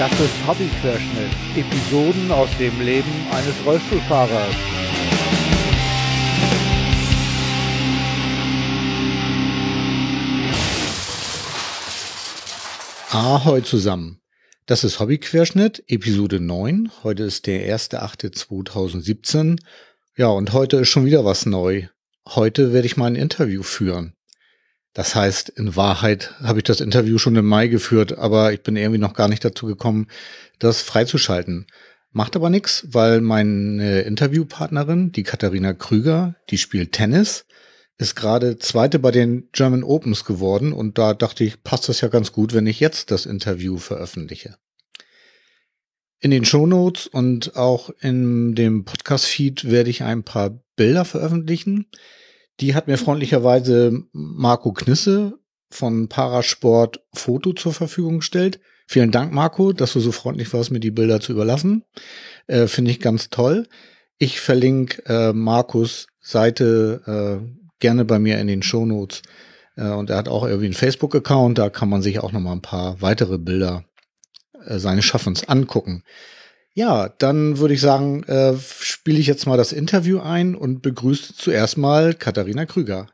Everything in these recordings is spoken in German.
Das ist Hobbyquerschnitt. Episoden aus dem Leben eines Rollstuhlfahrers. Ahoi zusammen. Das ist Hobbyquerschnitt, Episode 9. Heute ist der 1.8.2017. Ja, und heute ist schon wieder was neu. Heute werde ich mal ein Interview führen. Das heißt, in Wahrheit habe ich das Interview schon im Mai geführt, aber ich bin irgendwie noch gar nicht dazu gekommen, das freizuschalten. Macht aber nichts, weil meine Interviewpartnerin, die Katharina Krüger, die spielt Tennis, ist gerade zweite bei den German Opens geworden und da dachte ich, passt das ja ganz gut, wenn ich jetzt das Interview veröffentliche. In den Shownotes und auch in dem Podcast-Feed werde ich ein paar Bilder veröffentlichen. Die hat mir freundlicherweise Marco Knisse von Parasport Foto zur Verfügung gestellt. Vielen Dank, Marco, dass du so freundlich warst, mir die Bilder zu überlassen. Äh, Finde ich ganz toll. Ich verlinke äh, Markus Seite äh, gerne bei mir in den Shownotes. Äh, und er hat auch irgendwie einen Facebook-Account, da kann man sich auch noch mal ein paar weitere Bilder äh, seines Schaffens angucken. Ja, dann würde ich sagen, äh, spiele ich jetzt mal das Interview ein und begrüße zuerst mal Katharina Krüger.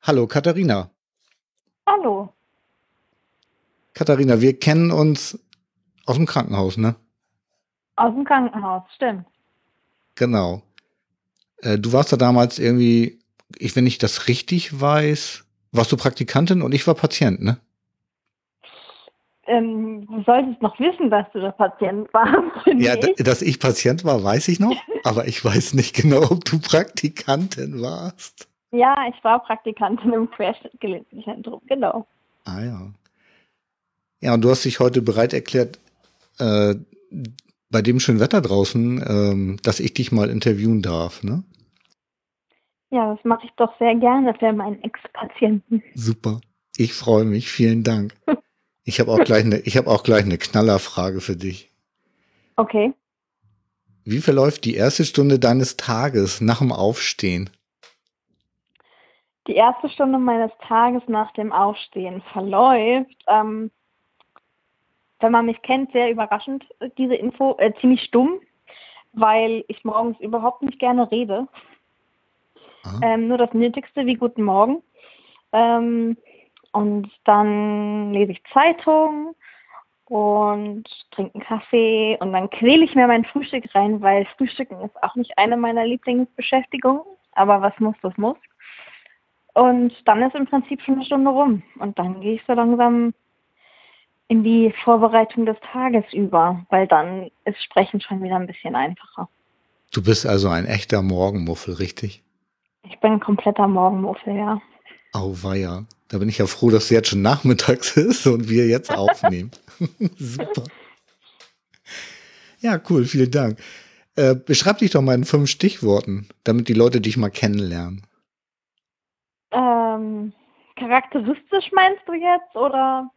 Hallo Katharina. Hallo. Katharina, wir kennen uns aus dem Krankenhaus, ne? Aus dem Krankenhaus, stimmt. Genau. Äh, du warst da damals irgendwie, ich, wenn ich das richtig weiß, warst du Praktikantin und ich war Patient, ne? Ähm, du solltest noch wissen, dass du der Patient warst. Ja, dass ich Patient war, weiß ich noch, aber ich weiß nicht genau, ob du Praktikantin warst. Ja, ich war Praktikantin im Crash-Zentrum, genau. Ah ja. Ja, und du hast dich heute bereit erklärt, äh, bei dem schönen Wetter draußen, ähm, dass ich dich mal interviewen darf, ne? Ja, das mache ich doch sehr gerne für meinen Ex-Patienten. Super. Ich freue mich. Vielen Dank. Ich habe auch gleich eine, ich habe auch gleich eine Knallerfrage für dich. Okay. Wie verläuft die erste Stunde deines Tages nach dem Aufstehen? Die erste Stunde meines Tages nach dem Aufstehen verläuft, ähm, wenn man mich kennt, sehr überraschend, diese Info, äh, ziemlich stumm, weil ich morgens überhaupt nicht gerne rede. Ähm, nur das Nötigste wie Guten Morgen. Ähm, und dann lese ich Zeitung und trinke einen Kaffee und dann quäle ich mir mein Frühstück rein, weil Frühstücken ist auch nicht eine meiner Lieblingsbeschäftigungen. Aber was muss, das muss. Und dann ist im Prinzip schon eine Stunde rum. Und dann gehe ich so langsam in die Vorbereitung des Tages über, weil dann ist Sprechen schon wieder ein bisschen einfacher. Du bist also ein echter Morgenmuffel, richtig? Ich bin ein kompletter Morgenmuffel, ja. Auweia. Da bin ich ja froh, dass es jetzt schon nachmittags ist und wir jetzt aufnehmen. Super. Ja, cool, vielen Dank. Äh, beschreib dich doch mal in fünf Stichworten, damit die Leute dich mal kennenlernen. Ähm, charakteristisch meinst du jetzt oder?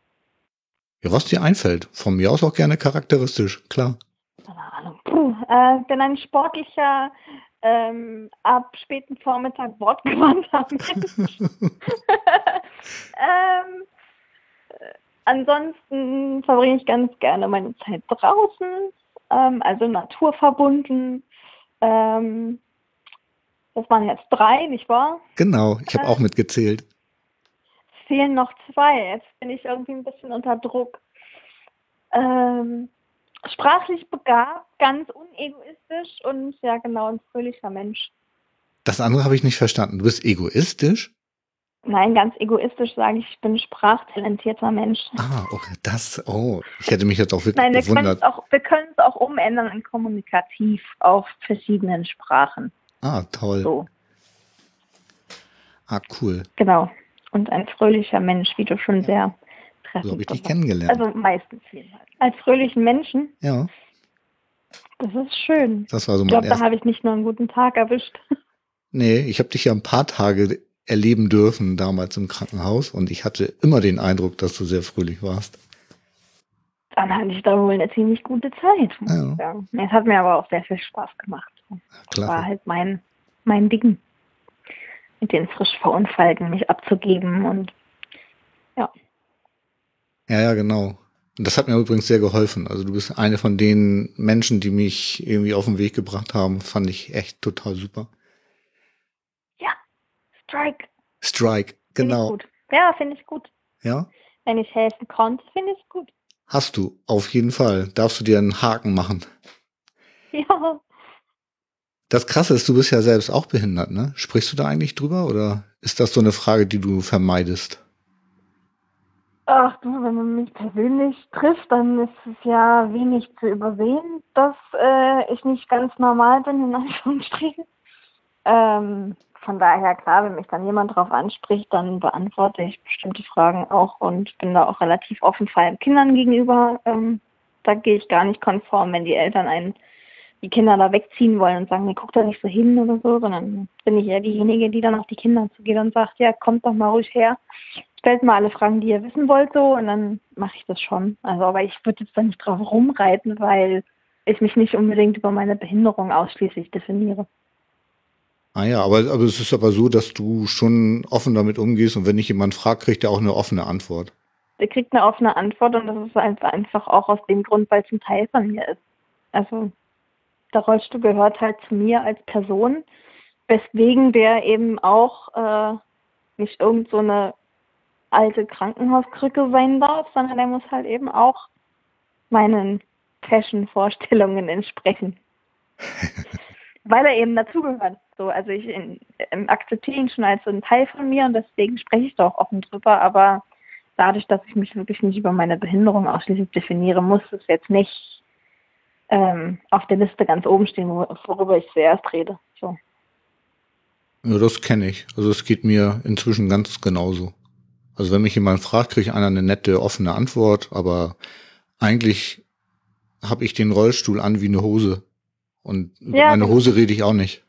Ja, was dir einfällt. Von mir aus auch gerne charakteristisch, klar. Keine Ahnung. Puh, äh, bin ein sportlicher, ähm, ab späten Vormittag wortgewandter Mensch. ähm, äh, ansonsten verbringe ich ganz gerne meine Zeit draußen, ähm, also naturverbunden. Ähm, das waren jetzt drei, nicht wahr? Genau, ich habe äh, auch mitgezählt. Es fehlen noch zwei. Jetzt bin ich irgendwie ein bisschen unter Druck. Ähm, sprachlich begabt, ganz unegoistisch und ja genau ein fröhlicher Mensch. Das andere habe ich nicht verstanden. Du bist egoistisch? Nein, ganz egoistisch sage ich, ich bin sprachtalentierter Mensch. Ah, okay, das, oh, ich hätte mich jetzt auch wirklich Nein, wir gewundert. Auch, wir können es auch umändern in kommunikativ auf verschiedenen Sprachen. Ah, toll. So. Ah, cool. Genau. Und ein fröhlicher Mensch, wie du schon sehr treffend So habe ich dich kennengelernt. Also meistens jedenfalls. Als fröhlichen Menschen? Ja. Das ist schön. Das war so ich glaube, da habe ich nicht nur einen guten Tag erwischt. Nee, ich habe dich ja ein paar Tage erleben dürfen damals im Krankenhaus und ich hatte immer den Eindruck, dass du sehr fröhlich warst. Dann hatte ich da wohl eine ziemlich gute Zeit. Ja. Es hat mir aber auch sehr viel Spaß gemacht. Das war halt mein, mein Ding, mit den frisch Verunfallten mich abzugeben und ja. Ja, genau. Und das hat mir übrigens sehr geholfen. Also du bist eine von den Menschen, die mich irgendwie auf den Weg gebracht haben. Fand ich echt total super. Ja, Strike. Strike, genau. Find ja, finde ich gut. Ja? Wenn ich helfen konnte, finde ich gut. Hast du, auf jeden Fall. Darfst du dir einen Haken machen. Ja. Das Krasse ist, du bist ja selbst auch behindert, ne? Sprichst du da eigentlich drüber oder ist das so eine Frage, die du vermeidest? Ach du, wenn man mich persönlich trifft, dann ist es ja wenig zu übersehen, dass äh, ich nicht ganz normal bin, in Anführungsstrichen. Ähm, von daher, klar, wenn mich dann jemand darauf anspricht, dann beantworte ich bestimmte Fragen auch und bin da auch relativ offen vor allem Kindern gegenüber. Ähm, da gehe ich gar nicht konform, wenn die Eltern einen die Kinder da wegziehen wollen und sagen, nee, guck da nicht so hin oder so, sondern bin ich eher diejenige, die dann auf die Kinder zugeht und sagt, ja, kommt doch mal ruhig her, stellt mal alle Fragen, die ihr wissen wollt, so, und dann mache ich das schon. Also, aber ich würde jetzt da nicht drauf rumreiten, weil ich mich nicht unbedingt über meine Behinderung ausschließlich definiere. Ah ja, aber, aber es ist aber so, dass du schon offen damit umgehst und wenn dich jemand fragt, kriegt er auch eine offene Antwort. Der kriegt eine offene Antwort und das ist einfach auch aus dem Grund, weil es ein Teil von mir ist. Also der Rollstuhl gehört halt zu mir als Person, weswegen der eben auch äh, nicht irgend so eine alte Krankenhauskrücke sein darf, sondern der muss halt eben auch meinen Fashion-Vorstellungen entsprechen. Weil er eben dazugehört. So, also ich akzeptiere ihn schon als so ein Teil von mir und deswegen spreche ich da auch offen drüber, aber dadurch, dass ich mich wirklich nicht über meine Behinderung ausschließlich definiere, muss es jetzt nicht ähm, auf der Liste ganz oben stehen, worüber ich zuerst rede. So. Ja, das kenne ich. Also es geht mir inzwischen ganz genauso. Also wenn mich jemand fragt, kriege ich einer eine nette, offene Antwort, aber eigentlich habe ich den Rollstuhl an wie eine Hose. Und über ja, meine genau. Hose rede ich auch nicht.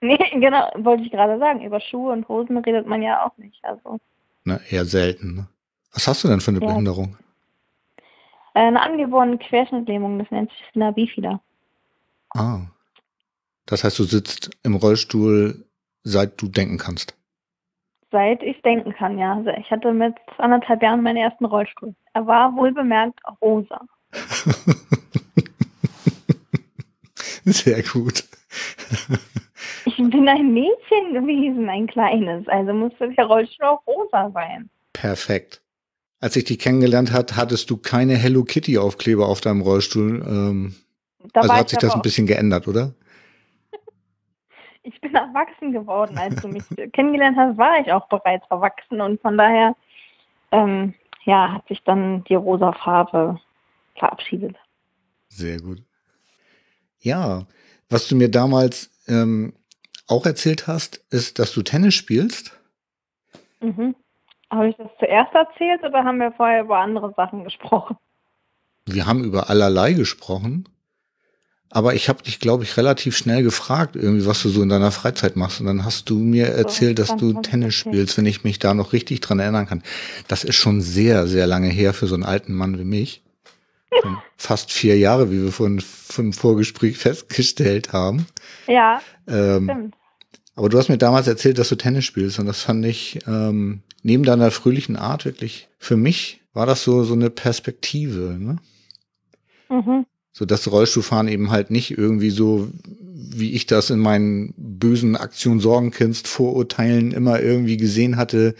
Nee, genau, wollte ich gerade sagen. Über Schuhe und Hosen redet man ja auch nicht. Also. Na, eher selten. Ne? Was hast du denn für eine ja. Behinderung? Äh, eine angeborene Querschnittlähmung, das nennt sich Spina bifida. Ah. Das heißt, du sitzt im Rollstuhl, seit du denken kannst. Seit ich denken kann, ja. Also ich hatte mit anderthalb Jahren meinen ersten Rollstuhl. Er war wohlbemerkt rosa. Sehr gut. ich bin ein Mädchen gewesen, ein kleines. Also musste der Rollstuhl auch rosa sein. Perfekt. Als ich dich kennengelernt hat, hattest du keine Hello Kitty Aufkleber auf deinem Rollstuhl. Ähm, also hat sich das ein bisschen geändert, oder? Ich bin erwachsen geworden, als du mich kennengelernt hast, war ich auch bereits erwachsen und von daher ähm, ja, hat sich dann die rosa Farbe verabschiedet. Sehr gut. Ja, was du mir damals ähm, auch erzählt hast, ist, dass du Tennis spielst. Mhm. Habe ich das zuerst erzählt oder haben wir vorher über andere Sachen gesprochen? Wir haben über allerlei gesprochen. Aber ich habe dich, glaube ich, relativ schnell gefragt, irgendwie, was du so in deiner Freizeit machst. Und dann hast du mir erzählt, dass du Tennis spielst, wenn ich mich da noch richtig dran erinnern kann. Das ist schon sehr, sehr lange her für so einen alten Mann wie mich. Schon fast vier Jahre, wie wir vorhin im Vorgespräch festgestellt haben. Ja, ähm, stimmt. Aber du hast mir damals erzählt, dass du Tennis spielst und das fand ich ähm, neben deiner fröhlichen Art wirklich, für mich war das so, so eine Perspektive, ne? Mhm. So das Rollstuhlfahren eben halt nicht irgendwie so, wie ich das in meinen bösen Aktion Sorgenkinst Vorurteilen immer irgendwie gesehen hatte,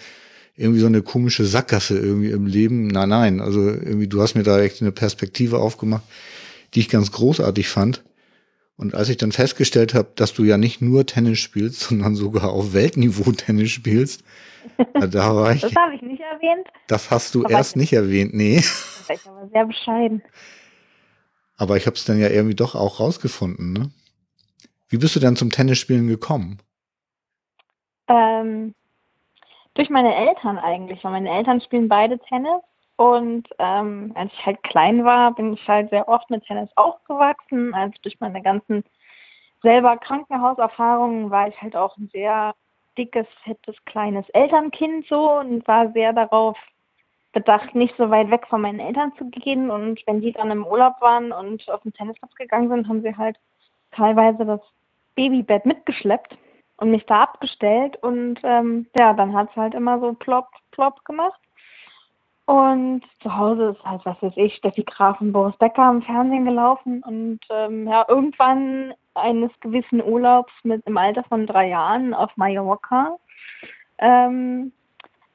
irgendwie so eine komische Sackgasse irgendwie im Leben. Nein, nein, also irgendwie du hast mir da echt eine Perspektive aufgemacht, die ich ganz großartig fand. Und als ich dann festgestellt habe, dass du ja nicht nur Tennis spielst, sondern sogar auf Weltniveau Tennis spielst, da war ich. Das habe ich nicht erwähnt. Das hast du aber erst nicht erwähnt, nee. Das ist aber sehr bescheiden. Aber ich habe es dann ja irgendwie doch auch rausgefunden, ne? Wie bist du denn zum Tennisspielen gekommen? Ähm, durch meine Eltern eigentlich, weil meine Eltern spielen beide Tennis und ähm, als ich halt klein war, bin ich halt sehr oft mit Tennis aufgewachsen. Also durch meine ganzen selber Krankenhauserfahrungen war ich halt auch ein sehr dickes, fettes, kleines Elternkind so und war sehr darauf bedacht, nicht so weit weg von meinen Eltern zu gehen. Und wenn die dann im Urlaub waren und auf den Tennisplatz gegangen sind, haben sie halt teilweise das Babybett mitgeschleppt und mich da abgestellt. Und ähm, ja, dann hat es halt immer so plopp, plopp gemacht. Und zu Hause ist halt, was weiß ich, Steffi Graf und Boris Becker im Fernsehen gelaufen. Und ähm, ja, irgendwann eines gewissen Urlaubs mit im Alter von drei Jahren auf Mallorca ähm,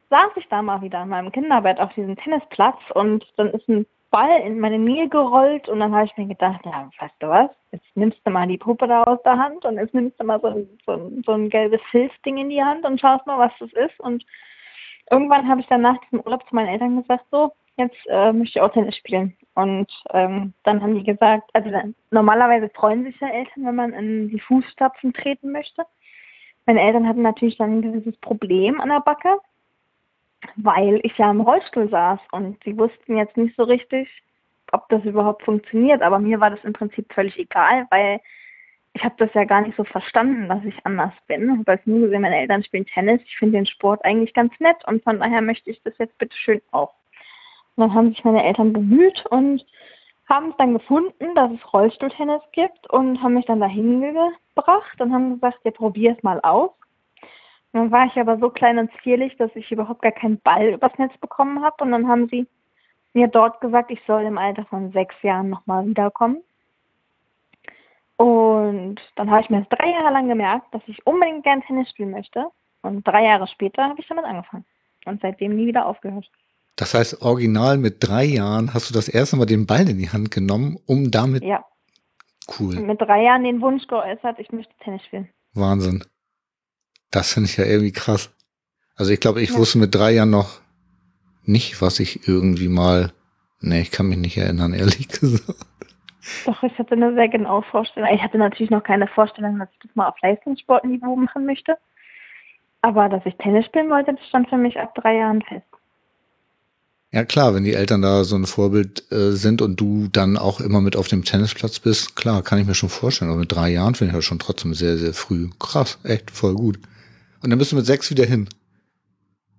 saß ich da mal wieder in meinem Kinderbett auf diesem Tennisplatz und dann ist ein Ball in meine Nähe gerollt und dann habe ich mir gedacht, ja, weißt du was, jetzt nimmst du mal die Puppe da aus der Hand und jetzt nimmst du mal so ein, so so ein gelbes Hilfsding in die Hand und schaust mal, was das ist. Und irgendwann habe ich dann nach diesem Urlaub zu meinen Eltern gesagt, so, jetzt äh, möchte ich auch Tennis spielen. Und ähm, dann haben die gesagt, also dann, normalerweise freuen sich ja Eltern, wenn man in die Fußstapfen treten möchte. Meine Eltern hatten natürlich dann ein gewisses Problem an der Backe weil ich ja im Rollstuhl saß und sie wussten jetzt nicht so richtig, ob das überhaupt funktioniert. Aber mir war das im Prinzip völlig egal, weil ich habe das ja gar nicht so verstanden, dass ich anders bin. Ich habe als nur gesehen, meine Eltern spielen Tennis. Ich finde den Sport eigentlich ganz nett und von daher möchte ich das jetzt bitte schön auch. Und dann haben sich meine Eltern bemüht und haben es dann gefunden, dass es Rollstuhltennis gibt und haben mich dann dahin gebracht und haben gesagt, ja, probier es mal aus. Dann war ich aber so klein und zierlich, dass ich überhaupt gar keinen Ball übers Netz bekommen habe. Und dann haben sie mir dort gesagt, ich soll im Alter von sechs Jahren nochmal wiederkommen. Und dann habe ich mir das drei Jahre lang gemerkt, dass ich unbedingt gern Tennis spielen möchte. Und drei Jahre später habe ich damit angefangen. Und seitdem nie wieder aufgehört. Das heißt, original mit drei Jahren hast du das erste Mal den Ball in die Hand genommen, um damit. Ja. Cool. Und mit drei Jahren den Wunsch geäußert, ich möchte Tennis spielen. Wahnsinn. Das finde ich ja irgendwie krass. Also ich glaube, ich ja. wusste mit drei Jahren noch nicht, was ich irgendwie mal. Nee, ich kann mich nicht erinnern, ehrlich gesagt. Doch, ich hatte eine sehr genaue Vorstellung. Ich hatte natürlich noch keine Vorstellung, dass ich das mal auf Leistungssportniveau machen möchte. Aber dass ich Tennis spielen wollte, das stand für mich ab drei Jahren fest. Ja klar, wenn die Eltern da so ein Vorbild äh, sind und du dann auch immer mit auf dem Tennisplatz bist, klar, kann ich mir schon vorstellen. Aber mit drei Jahren finde ich das schon trotzdem sehr, sehr früh. Krass, echt voll gut. Und dann bist du mit sechs wieder hin.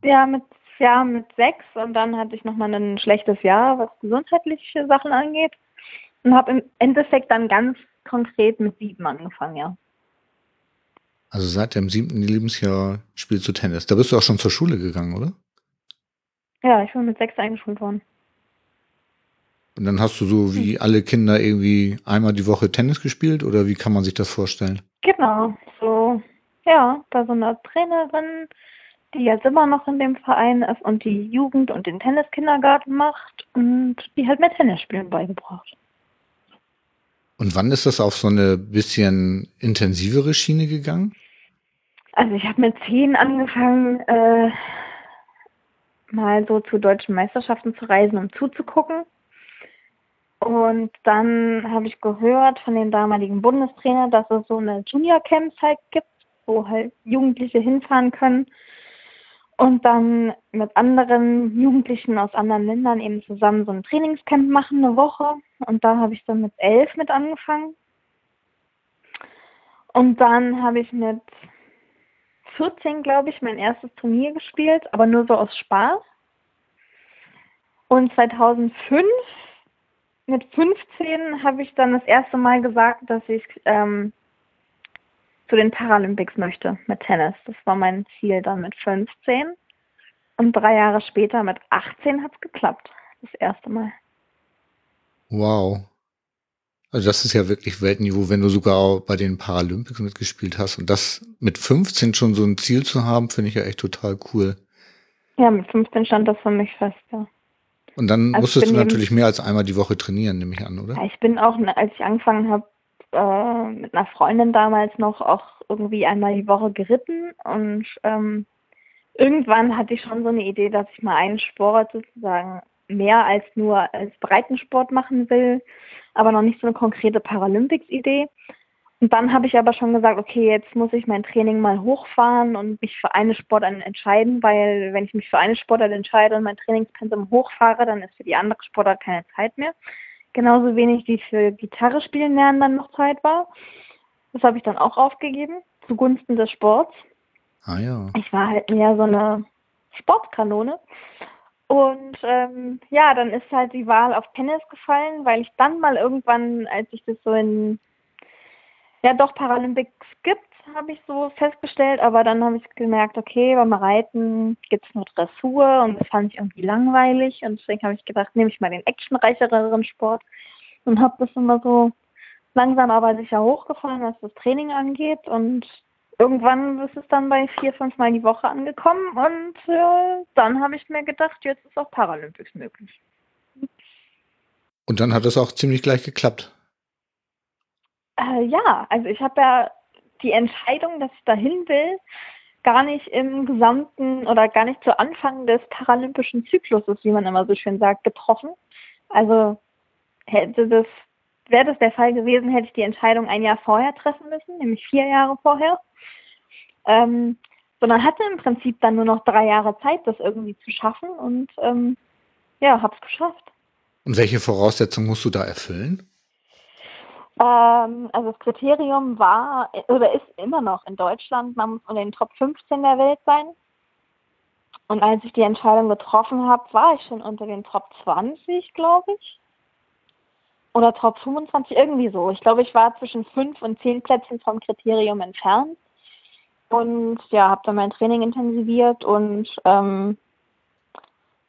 Ja, mit, ja, mit sechs und dann hatte ich nochmal ein schlechtes Jahr, was gesundheitliche Sachen angeht. Und habe im Endeffekt dann ganz konkret mit sieben angefangen, ja. Also seit dem siebten Lebensjahr spielst du Tennis. Da bist du auch schon zur Schule gegangen, oder? Ja, ich bin mit sechs eingeschult worden. Und dann hast du so wie alle Kinder irgendwie einmal die Woche Tennis gespielt oder wie kann man sich das vorstellen? Genau, so ja, bei so einer Trainerin, die jetzt immer noch in dem Verein ist und die Jugend und den Tenniskindergarten macht und die hat mir Tennisspielen beigebracht. Und wann ist das auf so eine bisschen intensivere Schiene gegangen? Also ich habe mit zehn angefangen, äh, mal so zu deutschen Meisterschaften zu reisen, um zuzugucken. Und dann habe ich gehört von dem damaligen Bundestrainer, dass es so eine Junior-Camp-Zeit gibt wo halt Jugendliche hinfahren können und dann mit anderen Jugendlichen aus anderen Ländern eben zusammen so ein Trainingscamp machen, eine Woche. Und da habe ich dann mit elf mit angefangen. Und dann habe ich mit 14, glaube ich, mein erstes Turnier gespielt, aber nur so aus Spaß. Und 2005, mit 15, habe ich dann das erste Mal gesagt, dass ich ähm, zu den Paralympics möchte mit Tennis. Das war mein Ziel dann mit 15. Und drei Jahre später mit 18 hat es geklappt. Das erste Mal. Wow. Also das ist ja wirklich Weltniveau, wenn du sogar auch bei den Paralympics mitgespielt hast. Und das mit 15 schon so ein Ziel zu haben, finde ich ja echt total cool. Ja, mit 15 stand das für mich fest, ja. Und dann also musstest du natürlich mehr als einmal die Woche trainieren, nehme ich an, oder? Ja, ich bin auch, als ich angefangen habe, äh, mit einer Freundin damals noch auch irgendwie einmal die Woche geritten und ähm, irgendwann hatte ich schon so eine Idee, dass ich mal einen Sport sozusagen mehr als nur als Breitensport machen will, aber noch nicht so eine konkrete Paralympics-Idee. Und dann habe ich aber schon gesagt, okay, jetzt muss ich mein Training mal hochfahren und mich für eine Sportart entscheiden, weil wenn ich mich für eine Sportart entscheide und mein Trainingspensum hochfahre, dann ist für die andere Sportart keine Zeit mehr genauso wenig wie für Gitarre spielen lernen dann noch Zeit war. Das habe ich dann auch aufgegeben, zugunsten des Sports. Ah ja. Ich war halt mehr so eine Sportkanone. Und ähm, ja, dann ist halt die Wahl auf Tennis gefallen, weil ich dann mal irgendwann, als ich das so in, ja doch Paralympics gibt, habe ich so festgestellt, aber dann habe ich gemerkt, okay, beim Reiten gibt es nur Dressur und das fand ich irgendwie langweilig und deswegen habe ich gedacht, nehme ich mal den actionreicheren Sport und habe das immer so langsam aber sicher hochgefahren, was das Training angeht und irgendwann ist es dann bei vier, fünf Mal die Woche angekommen und äh, dann habe ich mir gedacht, jetzt ist auch Paralympics möglich. Und dann hat es auch ziemlich gleich geklappt. Äh, ja, also ich habe ja die Entscheidung, dass ich dahin will, gar nicht im gesamten oder gar nicht zu Anfang des paralympischen Zykluses, wie man immer so schön sagt, getroffen. Also hätte das, wäre das der Fall gewesen, hätte ich die Entscheidung ein Jahr vorher treffen müssen, nämlich vier Jahre vorher. Ähm, sondern hatte im Prinzip dann nur noch drei Jahre Zeit, das irgendwie zu schaffen und ähm, ja, habe es geschafft. Und welche Voraussetzungen musst du da erfüllen? Ähm, also das Kriterium war oder ist immer noch in Deutschland, man muss unter den Top 15 der Welt sein. Und als ich die Entscheidung getroffen habe, war ich schon unter den Top 20, glaube ich. Oder Top 25, irgendwie so. Ich glaube, ich war zwischen 5 und 10 Plätzen vom Kriterium entfernt. Und ja, habe dann mein Training intensiviert und ähm,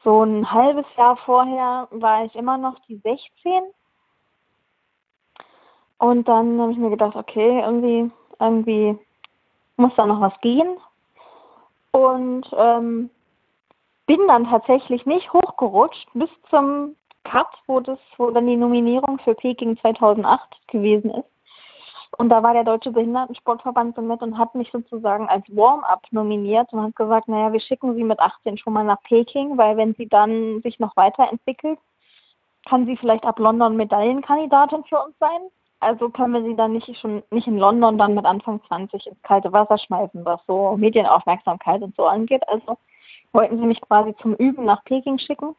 so ein halbes Jahr vorher war ich immer noch die 16 und dann habe ich mir gedacht, okay, irgendwie, irgendwie muss da noch was gehen. Und ähm, bin dann tatsächlich nicht hochgerutscht bis zum Cut, wo das, wo dann die Nominierung für Peking 2008 gewesen ist. Und da war der Deutsche Behindertensportverband so nett und hat mich sozusagen als Warm-up nominiert und hat gesagt, naja, wir schicken Sie mit 18 schon mal nach Peking, weil wenn sie dann sich noch weiterentwickelt, kann sie vielleicht ab London Medaillenkandidatin für uns sein. Also können wir sie dann nicht schon nicht in London dann mit Anfang 20 ins kalte Wasser schmeißen, was so Medienaufmerksamkeit und so angeht. Also wollten sie mich quasi zum Üben nach Peking schicken.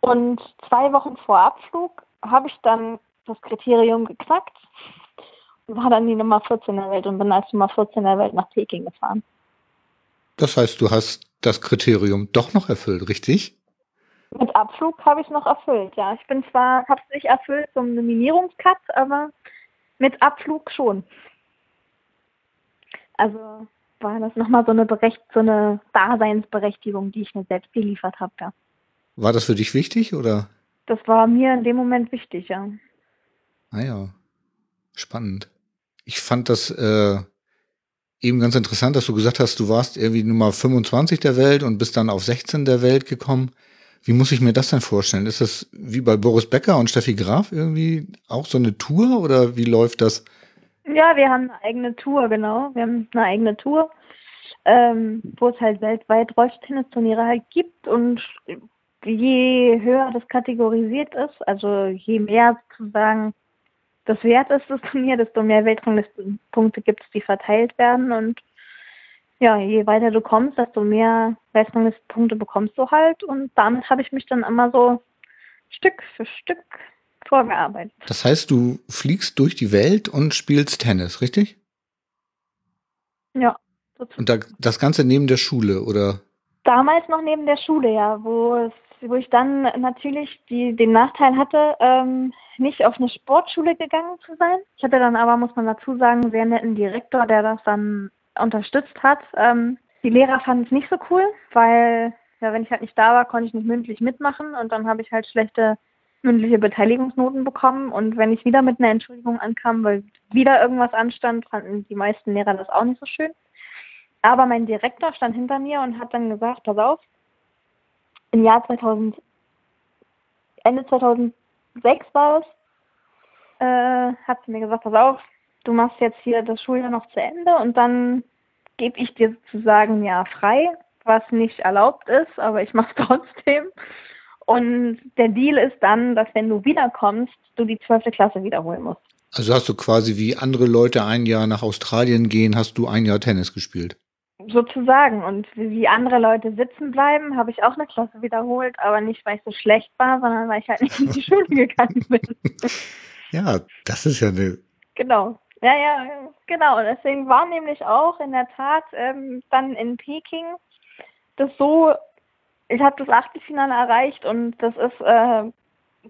Und zwei Wochen vor Abflug habe ich dann das Kriterium geknackt und war dann die Nummer 14 der Welt und bin als Nummer 14 der Welt nach Peking gefahren. Das heißt, du hast das Kriterium doch noch erfüllt, richtig? Mit Abflug habe ich noch erfüllt, ja. Ich bin zwar, habe es nicht erfüllt zum Nominierungscut, aber mit Abflug schon. Also war das nochmal so eine Berecht, so eine Daseinsberechtigung, die ich mir selbst geliefert habe, ja. War das für dich wichtig oder? Das war mir in dem Moment wichtig, ja. Ah ja, spannend. Ich fand das äh, eben ganz interessant, dass du gesagt hast, du warst irgendwie Nummer 25 der Welt und bist dann auf 16 der Welt gekommen. Wie muss ich mir das denn vorstellen? Ist das wie bei Boris Becker und Steffi Graf irgendwie auch so eine Tour oder wie läuft das? Ja, wir haben eine eigene Tour, genau. Wir haben eine eigene Tour, ähm, wo es halt weltweit Rolltennisturniere halt gibt und je höher das kategorisiert ist, also je mehr sozusagen das wert ist, das Turnier, desto mehr Weltranglistenpunkte gibt es, die verteilt werden und ja, je weiter du kommst, desto mehr Leistungspunkte bekommst du halt. Und damit habe ich mich dann immer so Stück für Stück vorgearbeitet. Das heißt, du fliegst durch die Welt und spielst Tennis, richtig? Ja. Und da, das Ganze neben der Schule, oder? Damals noch neben der Schule, ja, wo es, wo ich dann natürlich die, den Nachteil hatte, ähm, nicht auf eine Sportschule gegangen zu sein. Ich hatte dann aber, muss man dazu sagen, einen sehr netten Direktor, der das dann unterstützt hat. Ähm, die Lehrer fanden es nicht so cool, weil ja, wenn ich halt nicht da war, konnte ich nicht mündlich mitmachen und dann habe ich halt schlechte mündliche Beteiligungsnoten bekommen und wenn ich wieder mit einer Entschuldigung ankam, weil wieder irgendwas anstand, fanden die meisten Lehrer das auch nicht so schön. Aber mein Direktor stand hinter mir und hat dann gesagt, pass auf, im Jahr 2000, Ende 2006 war es, äh, hat sie mir gesagt, pass auf, du machst jetzt hier das Schuljahr noch zu Ende und dann gebe ich dir sozusagen ja frei, was nicht erlaubt ist, aber ich mache es trotzdem. Und der Deal ist dann, dass wenn du wiederkommst, du die zwölfte Klasse wiederholen musst. Also hast du quasi wie andere Leute ein Jahr nach Australien gehen, hast du ein Jahr Tennis gespielt. Sozusagen. Und wie andere Leute sitzen bleiben, habe ich auch eine Klasse wiederholt, aber nicht, weil ich so schlecht war, sondern weil ich halt nicht in die Schule gegangen bin. Ja, das ist ja eine. Genau. Ja, ja, genau. Und deswegen war nämlich auch in der Tat ähm, dann in Peking das so, ich habe das Achtelfinale erreicht und das ist äh,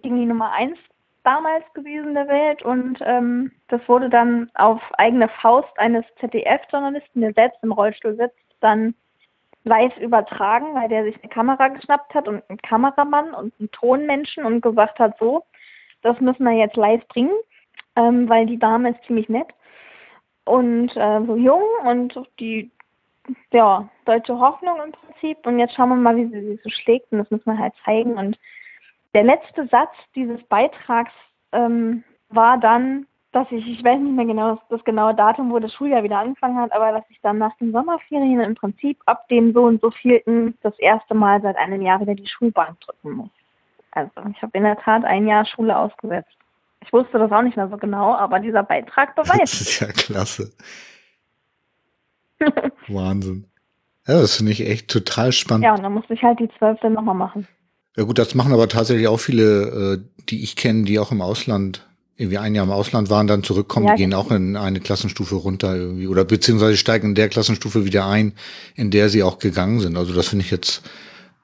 gegen die Nummer 1 damals gewesen der Welt und ähm, das wurde dann auf eigene Faust eines ZDF-Journalisten, der selbst im Rollstuhl sitzt, dann live übertragen, weil der sich eine Kamera geschnappt hat und einen Kameramann und einen Tonmenschen und gesagt hat, so, das müssen wir jetzt live bringen, ähm, weil die Dame ist ziemlich nett und äh, so jung und die ja, deutsche Hoffnung im Prinzip. Und jetzt schauen wir mal, wie sie sich so schlägt und das müssen wir halt zeigen. Und der letzte Satz dieses Beitrags ähm, war dann, dass ich, ich weiß nicht mehr genau das, das, genaue Datum, wo das Schuljahr wieder angefangen hat, aber dass ich dann nach den Sommerferien im Prinzip ab dem so und so vierten das erste Mal seit einem Jahr wieder die Schulbank drücken muss. Also ich habe in der Tat ein Jahr Schule ausgesetzt. Ich wusste das auch nicht mehr so genau, aber dieser Beitrag beweist. Das ist ja klasse. Wahnsinn. Ja, das finde ich echt total spannend. Ja, und dann musste ich halt die zwölfte nochmal machen. Ja gut, das machen aber tatsächlich auch viele, äh, die ich kenne, die auch im Ausland irgendwie ein Jahr im Ausland waren, dann zurückkommen, ja, die gehen auch in eine Klassenstufe runter irgendwie oder beziehungsweise steigen in der Klassenstufe wieder ein, in der sie auch gegangen sind. Also das finde ich jetzt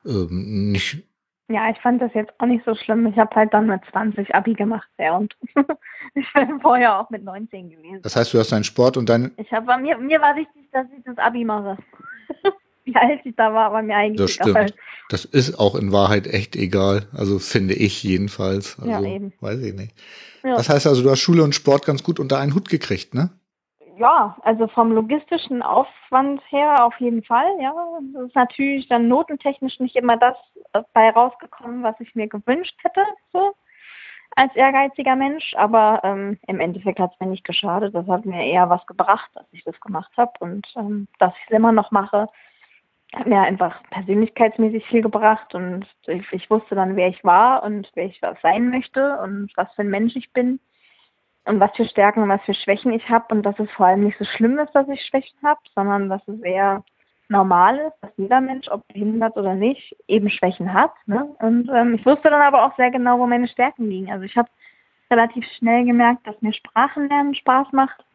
ähm, nicht. Ja, ich fand das jetzt auch nicht so schlimm. Ich habe halt dann mit 20 Abi gemacht, ja, und ich bin vorher auch mit 19 gewesen. Das heißt, du hast deinen Sport und dein. Ich habe mir mir war wichtig, dass ich das Abi mache. Wie alt ich da war, war mir eigentlich das stimmt. egal. Das ist auch in Wahrheit echt egal. Also finde ich jedenfalls. Also, ja, eben. Weiß ich nicht. Ja. Das heißt also, du hast Schule und Sport ganz gut unter einen Hut gekriegt, ne? Ja, also vom logistischen Aufwand her auf jeden Fall, ja. Es ist natürlich dann notentechnisch nicht immer das bei rausgekommen, was ich mir gewünscht hätte, so als ehrgeiziger Mensch, aber ähm, im Endeffekt hat es mir nicht geschadet. Das hat mir eher was gebracht, dass ich das gemacht habe und ähm, dass ich es immer noch mache, hat mir einfach persönlichkeitsmäßig viel gebracht und ich, ich, wusste dann, wer ich war und wer ich sein möchte und was für ein Mensch ich bin und was für Stärken und was für Schwächen ich habe und dass es vor allem nicht so schlimm ist, dass ich Schwächen habe, sondern dass es eher normal ist, dass jeder Mensch, ob behindert oder nicht, eben Schwächen hat. Ne? Und ähm, ich wusste dann aber auch sehr genau, wo meine Stärken liegen. Also ich habe relativ schnell gemerkt, dass mir Sprachenlernen Spaß macht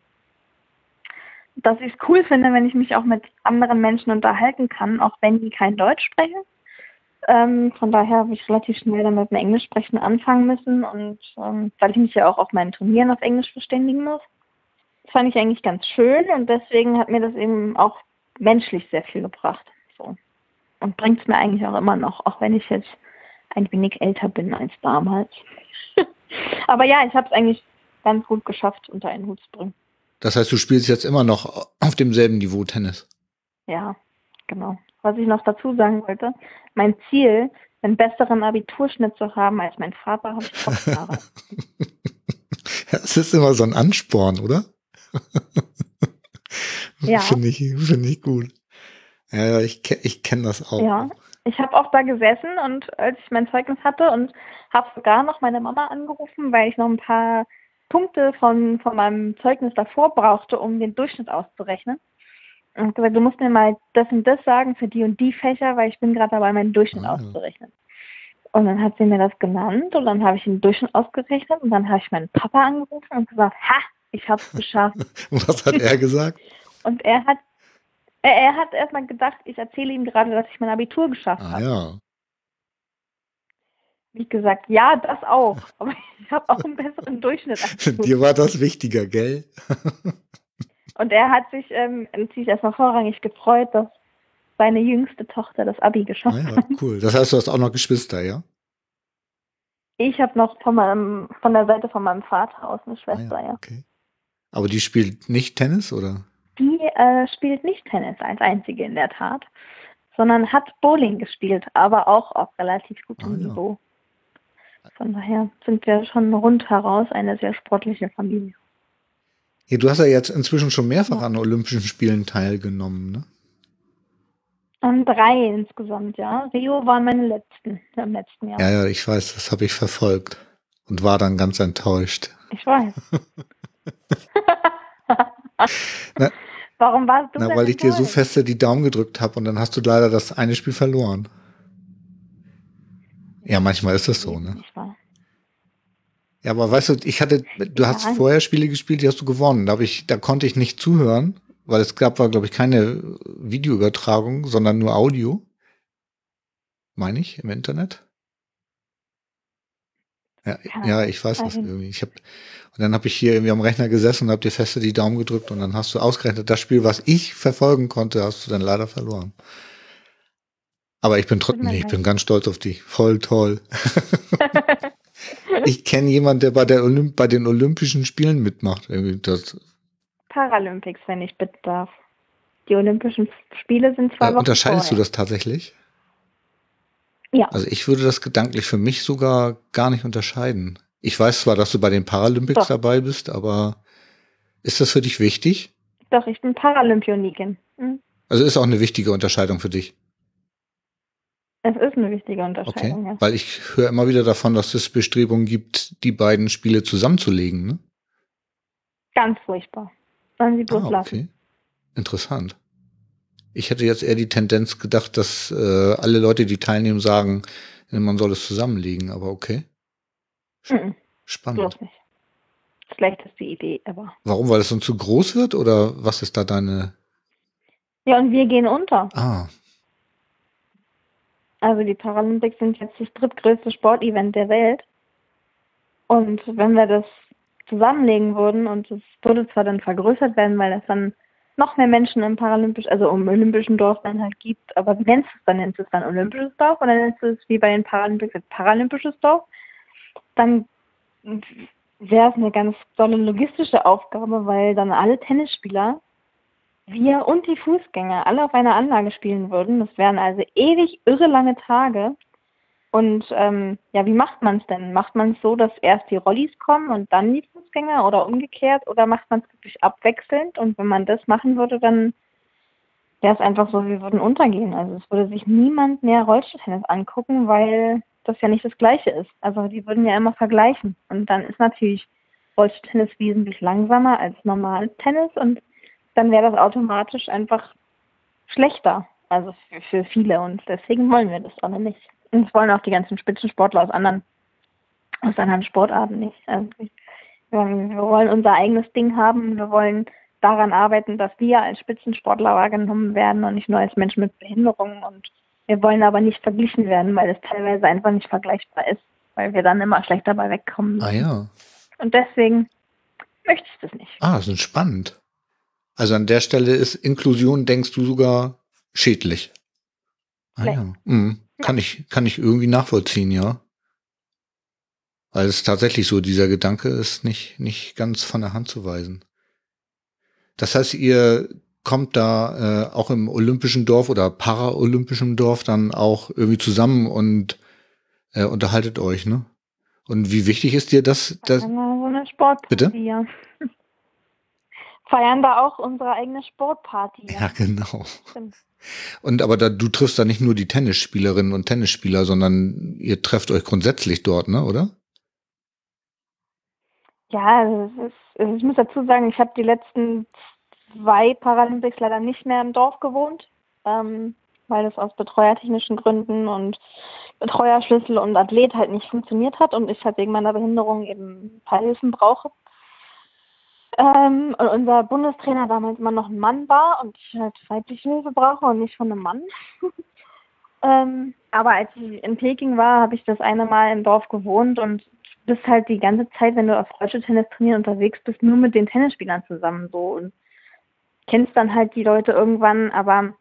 dass ich es cool finde, wenn ich mich auch mit anderen Menschen unterhalten kann, auch wenn die kein Deutsch sprechen. Ähm, von daher habe ich relativ schnell dann mit Englisch sprechen anfangen müssen und ähm, weil ich mich ja auch auf meinen Turnieren auf Englisch verständigen muss. Das fand ich eigentlich ganz schön und deswegen hat mir das eben auch menschlich sehr viel gebracht. So. Und bringt es mir eigentlich auch immer noch, auch wenn ich jetzt ein wenig älter bin als damals. Aber ja, ich habe es eigentlich ganz gut geschafft, unter einen Hut zu bringen. Das heißt, du spielst jetzt immer noch auf demselben Niveau Tennis. Ja, genau. Was ich noch dazu sagen wollte, mein Ziel, einen besseren Abiturschnitt zu haben als mein Vater, habe ich Kopfhaare. das ist immer so ein Ansporn, oder? ja. Finde ich, find ich gut. Ja, ich, ich kenne das auch. Ja, ich habe auch da gesessen und als ich mein Zeugnis hatte und habe sogar noch meine Mama angerufen, weil ich noch ein paar Punkte von, von meinem Zeugnis davor brauchte, um den Durchschnitt auszurechnen. Und gesagt, du musst mir mal das und das sagen für die und die Fächer, weil ich bin gerade dabei, meinen Durchschnitt ah. auszurechnen. Und dann hat sie mir das genannt und dann habe ich den Durchschnitt ausgerechnet und dann habe ich meinen Papa angerufen und gesagt, ha, ich habe es geschafft. Was hat er gesagt? und er hat er, er hat erstmal gedacht, ich erzähle ihm gerade, dass ich mein Abitur geschafft ah, habe. Ja. Wie gesagt, ja, das auch. Aber ich habe auch einen besseren Durchschnitt. Dir war das wichtiger, gell? Und er hat sich ähm, natürlich erstmal vorrangig gefreut, dass seine jüngste Tochter das Abi geschafft ah, ja, hat. Cool. Das heißt, du hast auch noch Geschwister, ja? Ich habe noch von, meinem, von der Seite von meinem Vater aus eine Schwester, ah, ja, ja. Okay. Aber die spielt nicht Tennis, oder? Die äh, spielt nicht Tennis als einzige in der Tat, sondern hat Bowling gespielt, aber auch auf relativ gutem ah, Niveau. Von daher sind wir schon rund heraus eine sehr sportliche Familie. Ja, du hast ja jetzt inzwischen schon mehrfach ja. an Olympischen Spielen teilgenommen, ne? An drei insgesamt, ja. Rio waren meine letzten im letzten Jahr. Ja, ja, ich weiß, das habe ich verfolgt und war dann ganz enttäuscht. Ich weiß. na, Warum warst du Na, weil ich dir so feste die Daumen gedrückt habe und dann hast du leider das eine Spiel verloren. Ja, manchmal ist das so, ne? Ja, aber weißt du, ich hatte, du hast ja. vorher Spiele gespielt, die hast du gewonnen. Da, ich, da konnte ich nicht zuhören, weil es gab, war, glaube ich, keine Videoübertragung, sondern nur Audio. Meine ich, im Internet. Ja, ja, ich weiß das irgendwie. Ich hab, und dann habe ich hier irgendwie am Rechner gesessen und habe dir feste die Daumen gedrückt und dann hast du ausgerechnet das Spiel, was ich verfolgen konnte, hast du dann leider verloren. Aber ich bin trotzdem, nee, ich bin ganz stolz auf dich. Voll toll. ich kenne jemanden, der bei, der Olymp bei den Olympischen Spielen mitmacht. Irgendwie das. Paralympics, wenn ich bitten darf. Die Olympischen Spiele sind zwei äh, Unterscheidest vorher. du das tatsächlich? Ja. Also ich würde das gedanklich für mich sogar gar nicht unterscheiden. Ich weiß zwar, dass du bei den Paralympics Doch. dabei bist, aber ist das für dich wichtig? Doch, ich bin Paralympionikin. Mhm. Also ist auch eine wichtige Unterscheidung für dich. Es ist eine wichtige Unterscheidung, okay. ja. Weil ich höre immer wieder davon, dass es Bestrebungen gibt, die beiden Spiele zusammenzulegen, ne? Ganz furchtbar. Sollen sie bloß ah, okay. lassen. Interessant. Ich hätte jetzt eher die Tendenz gedacht, dass äh, alle Leute, die teilnehmen, sagen, man soll es zusammenlegen, aber okay. Mhm. Spannend. Bloß nicht. Schlechteste Idee aber. Warum? Weil es dann zu groß wird oder was ist da deine. Ja, und wir gehen unter. Ah. Also die Paralympics sind jetzt das drittgrößte Sportevent der Welt. Und wenn wir das zusammenlegen würden und es würde zwar dann vergrößert werden, weil es dann noch mehr Menschen im Paralympisch, also im Olympischen Dorf dann halt gibt. Aber wie nennst du es dann? Nennst du es dann Olympisches Dorf oder nennst du es wie bei den Paralympics Paralympisches Dorf? Dann wäre es eine ganz tolle logistische Aufgabe, weil dann alle Tennisspieler, wir und die Fußgänger alle auf einer Anlage spielen würden. Das wären also ewig irre lange Tage. Und ähm, ja, wie macht man es denn? Macht man es so, dass erst die Rollis kommen und dann die Fußgänger oder umgekehrt? Oder macht man es wirklich abwechselnd? Und wenn man das machen würde, dann wäre es einfach so, wir würden untergehen. Also es würde sich niemand mehr Rollstuhltennis angucken, weil das ja nicht das Gleiche ist. Also die würden ja immer vergleichen. Und dann ist natürlich Rollstuhltennis wesentlich langsamer als normal Tennis und dann wäre das automatisch einfach schlechter. Also für, für viele und deswegen wollen wir das alle nicht. Und das wollen auch die ganzen Spitzensportler aus anderen, aus anderen Sportarten nicht. Also wir wollen unser eigenes Ding haben. Wir wollen daran arbeiten, dass wir als Spitzensportler wahrgenommen werden und nicht nur als Menschen mit Behinderungen. Und wir wollen aber nicht verglichen werden, weil es teilweise einfach nicht vergleichbar ist, weil wir dann immer schlecht dabei wegkommen. Ah ja. Und deswegen möchte ich das nicht. Ah, das ist spannend. Also an der Stelle ist Inklusion, denkst du, sogar schädlich. Ah nee. ja. Mhm. Kann ich, kann ich irgendwie nachvollziehen, ja. Weil es tatsächlich so, dieser Gedanke ist nicht, nicht ganz von der Hand zu weisen. Das heißt, ihr kommt da äh, auch im olympischen Dorf oder paraolympischen Dorf dann auch irgendwie zusammen und äh, unterhaltet euch, ne? Und wie wichtig ist dir das? das so eine Sportparty, Bitte? Ja. Feiern da auch unsere eigene Sportparty. Ja, ja genau. Stimmt. Und aber da, du triffst da nicht nur die Tennisspielerinnen und Tennisspieler, sondern ihr trefft euch grundsätzlich dort, ne, oder? Ja, ist, also ich muss dazu sagen, ich habe die letzten zwei Paralympics leider nicht mehr im Dorf gewohnt, ähm, weil es aus betreuertechnischen Gründen und Betreuerschlüssel und Athlet halt nicht funktioniert hat und ich halt wegen meiner Behinderung eben Teilhilfen brauche. Ähm, und unser Bundestrainer damals immer noch ein Mann war und ich halt weibliche Hilfe brauche und nicht von einem Mann. ähm, aber als ich in Peking war, habe ich das eine Mal im Dorf gewohnt und bist halt die ganze Zeit, wenn du auf Tennis trainieren unterwegs bist, nur mit den Tennisspielern zusammen so und kennst dann halt die Leute irgendwann, aber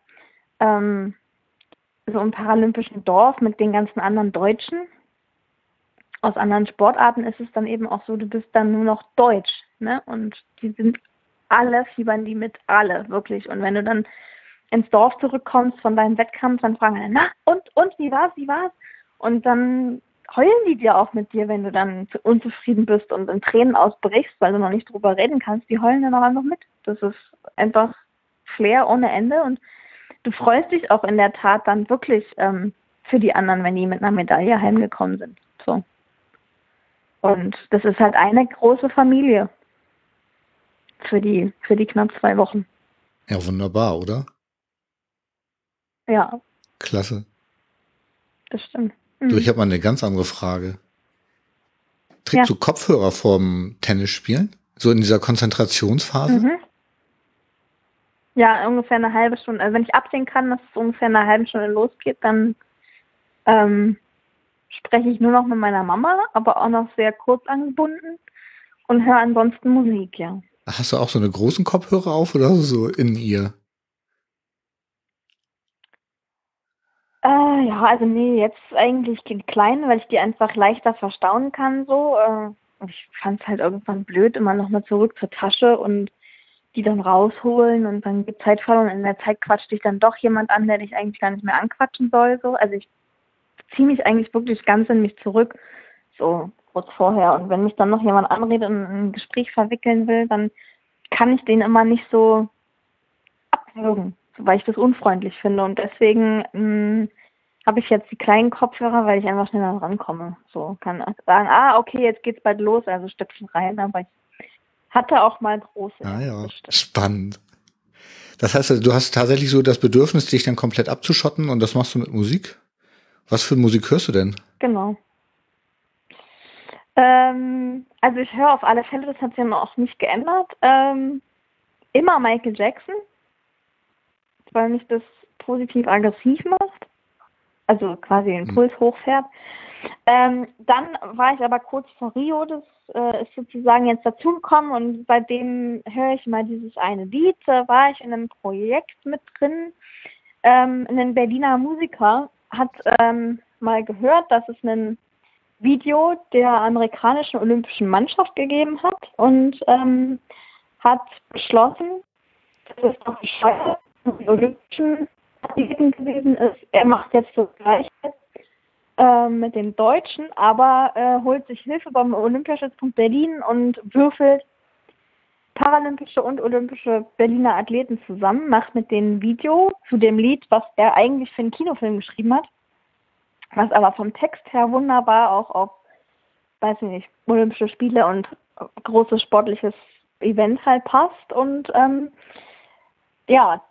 ähm, so im paralympischen Dorf mit den ganzen anderen Deutschen aus anderen Sportarten ist es dann eben auch so, du bist dann nur noch Deutsch, ne? Und die sind alle, fiebern die mit, alle, wirklich. Und wenn du dann ins Dorf zurückkommst von deinem Wettkampf, dann fragen alle, na, und, und, wie war's, wie war's? Und dann heulen die dir auch mit dir, wenn du dann unzufrieden bist und in Tränen ausbrichst, weil du noch nicht drüber reden kannst. Die heulen dann auch einfach mit. Das ist einfach Flair ohne Ende und du freust dich auch in der Tat dann wirklich ähm, für die anderen, wenn die mit einer Medaille heimgekommen sind. So. Und das ist halt eine große Familie für die, für die knapp zwei Wochen. Ja, wunderbar, oder? Ja. Klasse. Das stimmt. Mhm. Du, ich habe mal eine ganz andere Frage. Trägst ja. du Kopfhörer vorm Tennisspielen? So in dieser Konzentrationsphase? Mhm. Ja, ungefähr eine halbe Stunde. Also wenn ich absehen kann, dass es ungefähr eine halbe Stunde losgeht, dann ähm, spreche ich nur noch mit meiner Mama, aber auch noch sehr kurz angebunden und höre ansonsten Musik, ja. Hast du auch so eine großen Kopfhörer auf oder so in ihr? Äh, ja, also nee, jetzt eigentlich die kleinen, weil ich die einfach leichter verstauen kann so. Äh, ich fand es halt irgendwann blöd, immer noch mal zurück zur Tasche und die dann rausholen und dann geht Zeit verloren und in der Zeit quatscht dich dann doch jemand an, der dich eigentlich gar nicht mehr anquatschen soll. So. Also ich ziehe mich eigentlich wirklich ganz in mich zurück, so kurz vorher. Und wenn mich dann noch jemand anredet und ein Gespräch verwickeln will, dann kann ich den immer nicht so abwürgen, weil ich das unfreundlich finde. Und deswegen hm, habe ich jetzt die kleinen Kopfhörer, weil ich einfach schneller rankomme. So kann sagen, ah, okay, jetzt geht's bald los, also Stöpfen rein, aber ich hatte auch mal große. Ah ja, spannend. Das heißt, du hast tatsächlich so das Bedürfnis, dich dann komplett abzuschotten und das machst du mit Musik? Was für Musik hörst du denn? Genau. Ähm, also ich höre auf alle Fälle, das hat sich ja auch nicht geändert, ähm, immer Michael Jackson, weil mich das positiv aggressiv macht, also quasi den hm. Puls hm. hochfährt. Ähm, dann war ich aber kurz vor Rio, das äh, ist sozusagen jetzt dazugekommen und seitdem höre ich mal dieses eine Lied. Da war ich in einem Projekt mit drin. Ähm, ein Berliner Musiker hat ähm, mal gehört, dass es ein Video der amerikanischen olympischen Mannschaft gegeben hat und ähm, hat beschlossen, dass es doch bescheuert die olympischen Athleten gewesen ist. Er macht jetzt das Gleiche äh, mit den Deutschen, aber äh, holt sich Hilfe beim Olympiastützpunkt Berlin und würfelt paralympische und olympische Berliner Athleten zusammen, macht mit denen ein Video zu dem Lied, was er eigentlich für einen Kinofilm geschrieben hat, was aber vom Text her wunderbar auch auf, weiß ich nicht, Olympische Spiele und großes sportliches Event halt passt und ähm, ja,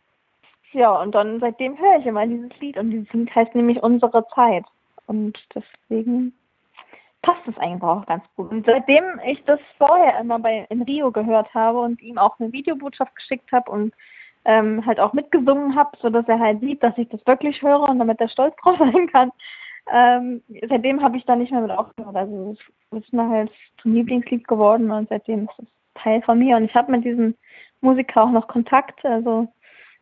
ja, und dann seitdem höre ich immer dieses Lied und dieses Lied heißt nämlich Unsere Zeit. Und deswegen passt es eigentlich auch ganz gut. Und seitdem ich das vorher immer bei in Rio gehört habe und ihm auch eine Videobotschaft geschickt habe und ähm, halt auch mitgesungen habe, sodass er halt sieht, dass ich das wirklich höre und damit er stolz drauf sein kann. Ähm, seitdem habe ich da nicht mehr mit aufgehört. Also es ist mir halt zum Lieblingslied geworden und seitdem ist es Teil von mir. Und ich habe mit diesem Musiker auch noch Kontakt. Also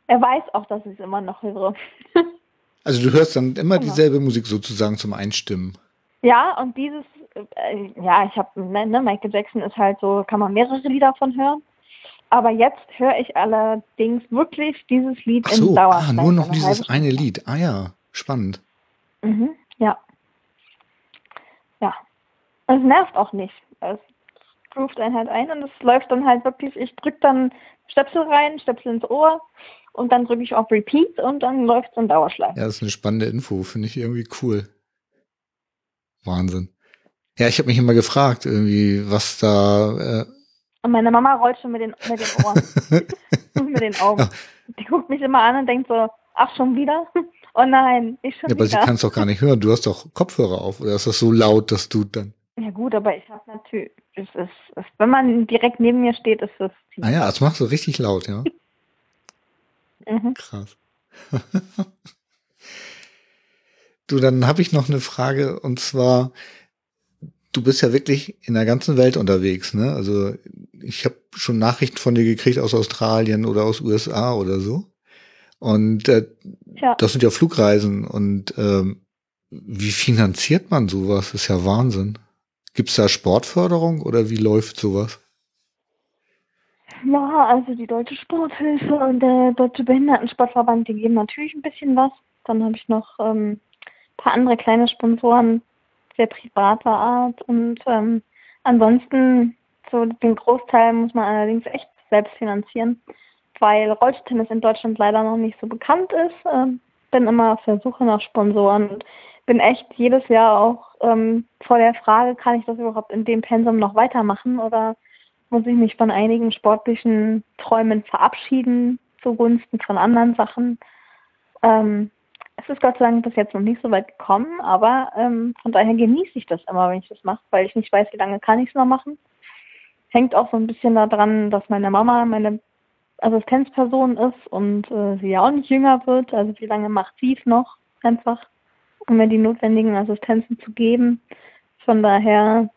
er weiß auch, dass ich es immer noch höre. Also du hörst dann immer genau. dieselbe Musik sozusagen zum Einstimmen. Ja, und dieses, äh, ja, ich habe, ne, ne, Michael Jackson ist halt so, kann man mehrere Lieder von hören. Aber jetzt höre ich allerdings wirklich dieses Lied Ach so, in Dauerschleife. Ah, nur noch dieses eine Lied. Ah ja, spannend. Mhm, ja. Ja. Es nervt auch nicht. Es groovt einen halt ein und es läuft dann halt wirklich, ich drücke dann Stöpsel rein, Stöpsel ins Ohr und dann drücke ich auf Repeat und dann läuft es in Dauerschleife. Ja, das ist eine spannende Info, finde ich irgendwie cool. Wahnsinn. Ja, ich habe mich immer gefragt, irgendwie, was da. Äh und meine Mama rollt schon mit den, mit den Ohren. mit den Augen. Die guckt mich immer an und denkt so, ach, schon wieder? Oh nein, ich schon ja, wieder. Aber sie kann es doch gar nicht hören. Du hast doch Kopfhörer auf. Oder ist das so laut, dass du dann. Ja gut, aber ich habe natürlich, es ist, es, wenn man direkt neben mir steht, ist es. Ah ja, das machst du richtig laut, ja. Mhm. Krass. Du, dann habe ich noch eine Frage und zwar, du bist ja wirklich in der ganzen Welt unterwegs, ne? Also ich habe schon Nachrichten von dir gekriegt aus Australien oder aus USA oder so. Und äh, ja. das sind ja Flugreisen und ähm, wie finanziert man sowas? Das ist ja Wahnsinn. Gibt es da Sportförderung oder wie läuft sowas? Ja, also die Deutsche Sporthilfe und der Deutsche Behindertensportverband, die geben natürlich ein bisschen was. Dann habe ich noch ähm, paar andere kleine Sponsoren, sehr privater Art. Und ähm, ansonsten, so den Großteil muss man allerdings echt selbst finanzieren, weil Rollstuhltennis in Deutschland leider noch nicht so bekannt ist. Ähm, bin immer auf der Suche nach Sponsoren und bin echt jedes Jahr auch ähm, vor der Frage, kann ich das überhaupt in dem Pensum noch weitermachen oder muss ich mich von einigen sportlichen Träumen verabschieden zugunsten von anderen Sachen. Ähm, es ist Gott sei Dank bis jetzt noch nicht so weit gekommen, aber ähm, von daher genieße ich das immer, wenn ich das mache, weil ich nicht weiß, wie lange kann ich es noch machen. Hängt auch so ein bisschen daran, dass meine Mama meine Assistenzperson ist und äh, sie ja auch nicht jünger wird. Also wie lange macht sie es noch einfach? um mir die notwendigen Assistenzen zu geben. Von daher,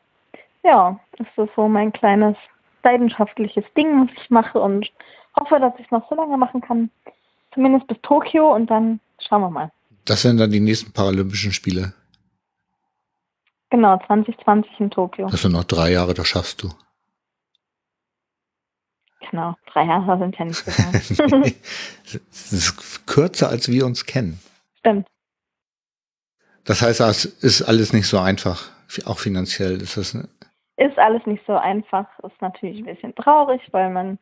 ja, ist das so mein kleines leidenschaftliches Ding, was ich mache und hoffe, dass ich es noch so lange machen kann. Zumindest bis Tokio und dann schauen wir mal. Das sind dann die nächsten Paralympischen Spiele. Genau, 2020 in Tokio. Das sind noch drei Jahre, das schaffst du. Genau, drei Jahre sind ja nicht so lang. das ist kürzer, als wir uns kennen. Stimmt. Das heißt, es ist alles nicht so einfach, auch finanziell ist das. Ist alles nicht so einfach, ist natürlich ein bisschen traurig, weil man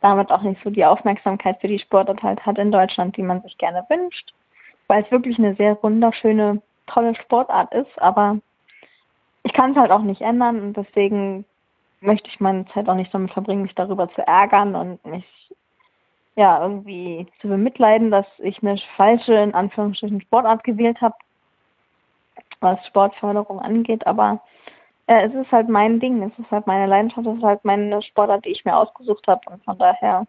damit auch nicht so die Aufmerksamkeit für die Sportart halt hat in Deutschland, die man sich gerne wünscht, weil es wirklich eine sehr wunderschöne, tolle Sportart ist, aber ich kann es halt auch nicht ändern und deswegen möchte ich meine Zeit auch nicht damit verbringen, mich darüber zu ärgern und mich ja irgendwie zu bemitleiden, dass ich eine falsche, in Anführungsstrichen, Sportart gewählt habe, was Sportförderung angeht, aber äh, es ist halt mein Ding, es ist halt meine Leidenschaft, es ist halt meine Sportart, die ich mir ausgesucht habe und von daher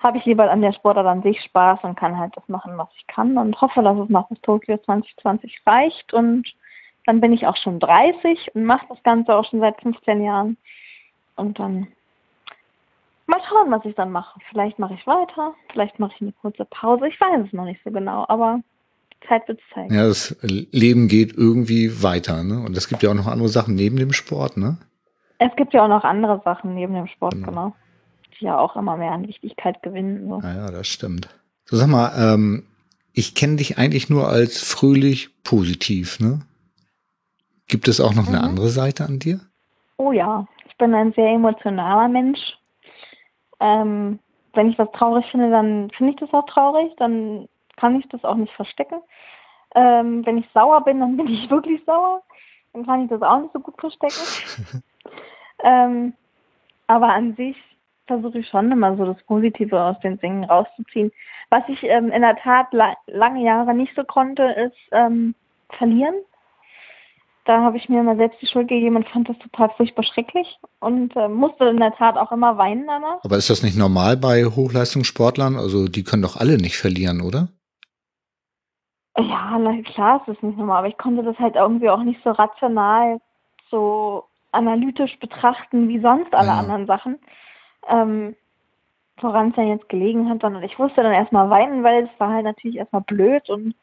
habe ich lieber an der Sportart an sich Spaß und kann halt das machen, was ich kann und hoffe, dass es bis Tokio 2020 reicht und dann bin ich auch schon 30 und mache das Ganze auch schon seit 15 Jahren. Und dann mal schauen, was ich dann mache. Vielleicht mache ich weiter, vielleicht mache ich eine kurze Pause. Ich weiß es noch nicht so genau, aber Zeit wird es zeigen. Ja, das Leben geht irgendwie weiter, ne? Und es gibt ja auch noch andere Sachen neben dem Sport, ne? Es gibt ja auch noch andere Sachen neben dem Sport, genau. genau die ja auch immer mehr an Wichtigkeit gewinnen. So. Ja, ja, das stimmt. So sag mal, ähm, ich kenne dich eigentlich nur als fröhlich positiv, ne? Gibt es auch noch mhm. eine andere Seite an dir? Oh ja, ich bin ein sehr emotionaler Mensch. Ähm, wenn ich was traurig finde, dann finde ich das auch traurig, dann kann ich das auch nicht verstecken. Ähm, wenn ich sauer bin, dann bin ich wirklich sauer. Dann kann ich das auch nicht so gut verstecken. ähm, aber an sich versuche ich schon immer so das Positive aus den Dingen rauszuziehen. Was ich ähm, in der Tat la lange Jahre nicht so konnte, ist ähm, verlieren da habe ich mir immer selbst die Schuld gegeben und fand das total furchtbar schrecklich und äh, musste in der Tat auch immer weinen danach. Aber ist das nicht normal bei Hochleistungssportlern? Also die können doch alle nicht verlieren, oder? Ja, na, klar ist das nicht normal, aber ich konnte das halt irgendwie auch nicht so rational, so analytisch betrachten wie sonst alle ja. anderen Sachen. Ähm, woran es ja jetzt gelegen hat, sondern ich musste dann erstmal weinen, weil es war halt natürlich erstmal blöd und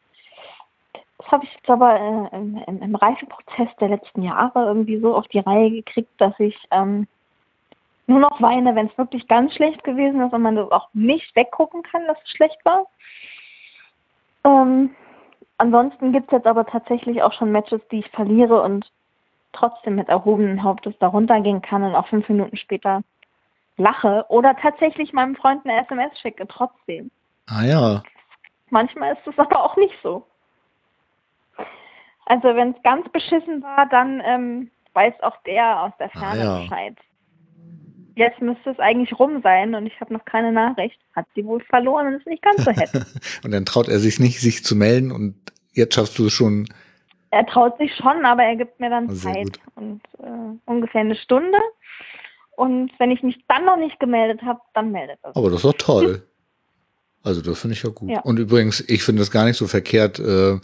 das habe ich jetzt aber äh, im, im, Reifeprozess der letzten Jahre irgendwie so auf die Reihe gekriegt, dass ich ähm, nur noch weine, wenn es wirklich ganz schlecht gewesen ist und man das auch nicht weggucken kann, dass es schlecht war. Ähm, ansonsten gibt es jetzt aber tatsächlich auch schon Matches, die ich verliere und trotzdem mit erhobenen Hauptes darunter gehen kann und auch fünf Minuten später lache oder tatsächlich meinem Freund eine SMS schicke, trotzdem. Ah ja. Manchmal ist es aber auch nicht so. Also wenn es ganz beschissen war, dann ähm, weiß auch der aus der ah, Ferne ah, ja. Bescheid. Jetzt müsste es eigentlich rum sein und ich habe noch keine Nachricht. Hat sie wohl verloren und ist nicht ganz so happy. und dann traut er sich nicht, sich zu melden und jetzt schaffst du es schon. Er traut sich schon, aber er gibt mir dann oh, Zeit gut. und äh, ungefähr eine Stunde. Und wenn ich mich dann noch nicht gemeldet habe, dann meldet er sich. Aber das ist doch toll. Also das finde ich ja gut. Ja. Und übrigens, ich finde es gar nicht so verkehrt, äh,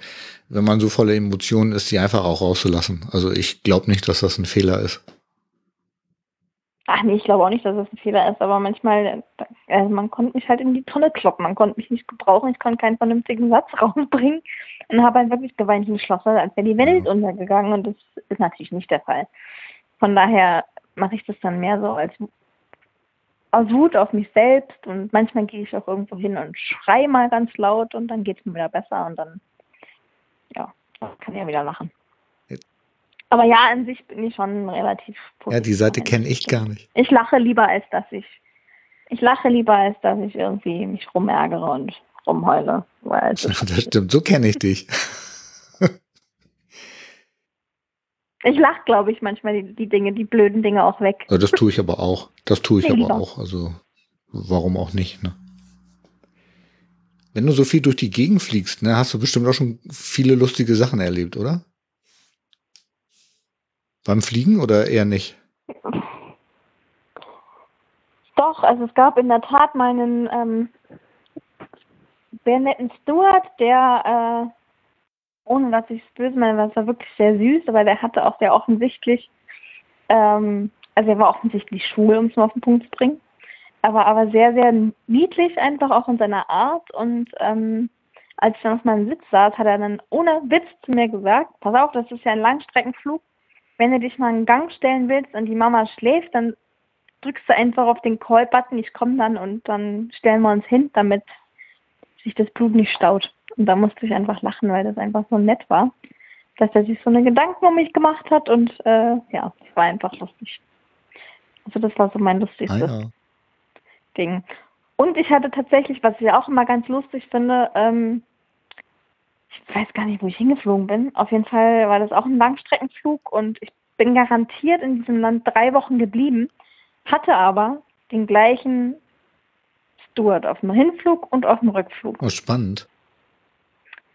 wenn man so voller Emotionen ist, die einfach auch rauszulassen. Also ich glaube nicht, dass das ein Fehler ist. Ach nee, ich glaube auch nicht, dass das ein Fehler ist, aber manchmal, also man konnte mich halt in die Tonne kloppen, man konnte mich nicht gebrauchen, ich konnte keinen vernünftigen Satz rausbringen und habe halt wirklich geweint wie ein Schlosser, als wäre die Welt ja. untergegangen und das ist natürlich nicht der Fall. Von daher mache ich das dann mehr so als aus Wut auf mich selbst und manchmal gehe ich auch irgendwo hin und schrei mal ganz laut und dann geht es mir wieder besser und dann, ja, kann ich ja wieder lachen. Aber ja, an sich bin ich schon relativ positiv. Ja, die Seite kenne ich gar nicht. Ich lache lieber, als dass ich, ich lache lieber, als dass ich irgendwie mich rumärgere und rumheule. Weil das, das stimmt, so kenne ich dich. Ich lache, glaube ich, manchmal die, die, Dinge, die blöden Dinge auch weg. Ja, das tue ich aber auch. Das tue ich aber auch. Also warum auch nicht, ne? Wenn du so viel durch die Gegend fliegst, ne, hast du bestimmt auch schon viele lustige Sachen erlebt, oder? Beim Fliegen oder eher nicht? Doch, also es gab in der Tat meinen ähm, sehr netten Steward, der ohne dass ich es böse meine, das war wirklich sehr süß, aber der hatte auch sehr offensichtlich, ähm, also er war offensichtlich schwul, um es mal auf den Punkt zu bringen, aber, aber sehr, sehr niedlich einfach auch in seiner Art und ähm, als ich dann auf meinem Sitz saß, hat er dann ohne Witz zu mir gesagt, pass auf, das ist ja ein Langstreckenflug, wenn du dich mal einen Gang stellen willst und die Mama schläft, dann drückst du einfach auf den Call-Button, ich komme dann und dann stellen wir uns hin, damit sich das Blut nicht staut. Und da musste ich einfach lachen, weil das einfach so nett war, dass er sich so eine Gedanken um mich gemacht hat und äh, ja, es war einfach lustig. Also das war so mein lustigstes ah, ja. Ding. Und ich hatte tatsächlich, was ich auch immer ganz lustig finde, ähm, ich weiß gar nicht, wo ich hingeflogen bin. Auf jeden Fall war das auch ein Langstreckenflug und ich bin garantiert in diesem Land drei Wochen geblieben, hatte aber den gleichen Steward auf dem Hinflug und auf dem Rückflug. Oh, spannend.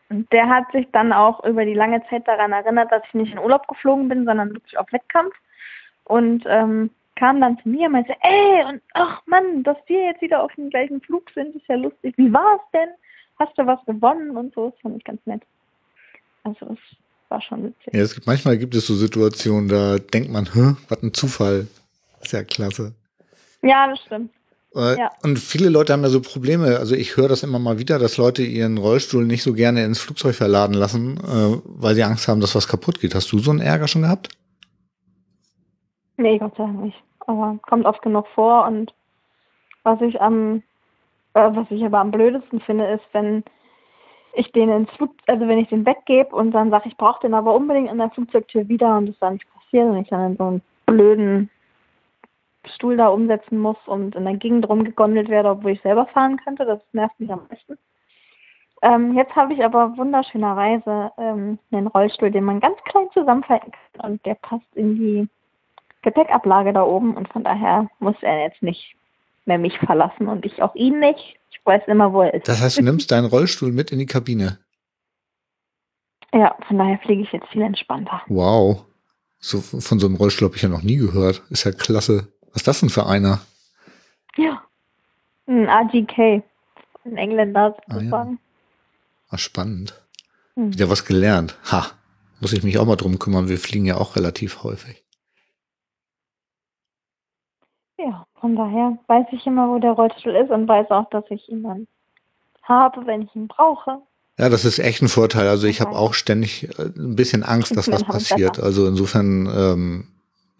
Und der hat sich dann auch über die lange Zeit daran erinnert, dass ich nicht in Urlaub geflogen bin, sondern wirklich auf Wettkampf. Und ähm, kam dann zu mir und meinte, ey, und ach Mann, dass wir jetzt wieder auf dem gleichen Flug sind, ist ja lustig. Wie war es denn? Hast du was gewonnen und so? Das fand ich ganz nett. Also es war schon witzig. Ja, es gibt, manchmal gibt es so Situationen, da denkt man, Hä, was ein Zufall. ist ja klasse. Ja, das stimmt. Äh, ja. Und viele Leute haben ja so Probleme. Also ich höre das immer mal wieder, dass Leute ihren Rollstuhl nicht so gerne ins Flugzeug verladen lassen, äh, weil sie Angst haben, dass was kaputt geht. Hast du so einen Ärger schon gehabt? Nee, Gott sei Dank nicht. Aber kommt oft genug vor und was ich am, äh, was ich aber am blödesten finde, ist, wenn ich den ins Flug, also wenn ich den weggebe und dann sage, ich brauche den aber unbedingt in der Flugzeugtür wieder und es dann nicht passiert und ich dann in so einen blöden Stuhl da umsetzen muss und in der Gegend rumgegondelt werde, obwohl ich selber fahren könnte. Das nervt mich am meisten. Ähm, jetzt habe ich aber wunderschönerweise ähm, einen Rollstuhl, den man ganz klein zusammenfalten kann und der passt in die Gepäckablage da oben und von daher muss er jetzt nicht mehr mich verlassen und ich auch ihn nicht. Ich weiß immer, wo er ist. Das heißt, du nimmst deinen Rollstuhl mit in die Kabine? Ja, von daher fliege ich jetzt viel entspannter. Wow. So, von so einem Rollstuhl habe ich ja noch nie gehört. Ist ja klasse. Was ist das denn für einer? Ja, ein AGK. Ein Engländer sozusagen. Ah, ja. ah, spannend. Hm. Wieder was gelernt. Ha, muss ich mich auch mal drum kümmern. Wir fliegen ja auch relativ häufig. Ja, von daher weiß ich immer, wo der Rollstuhl ist und weiß auch, dass ich ihn dann habe, wenn ich ihn brauche. Ja, das ist echt ein Vorteil. Also ich habe auch ständig äh, ein bisschen Angst, dass was passiert. Also insofern ähm,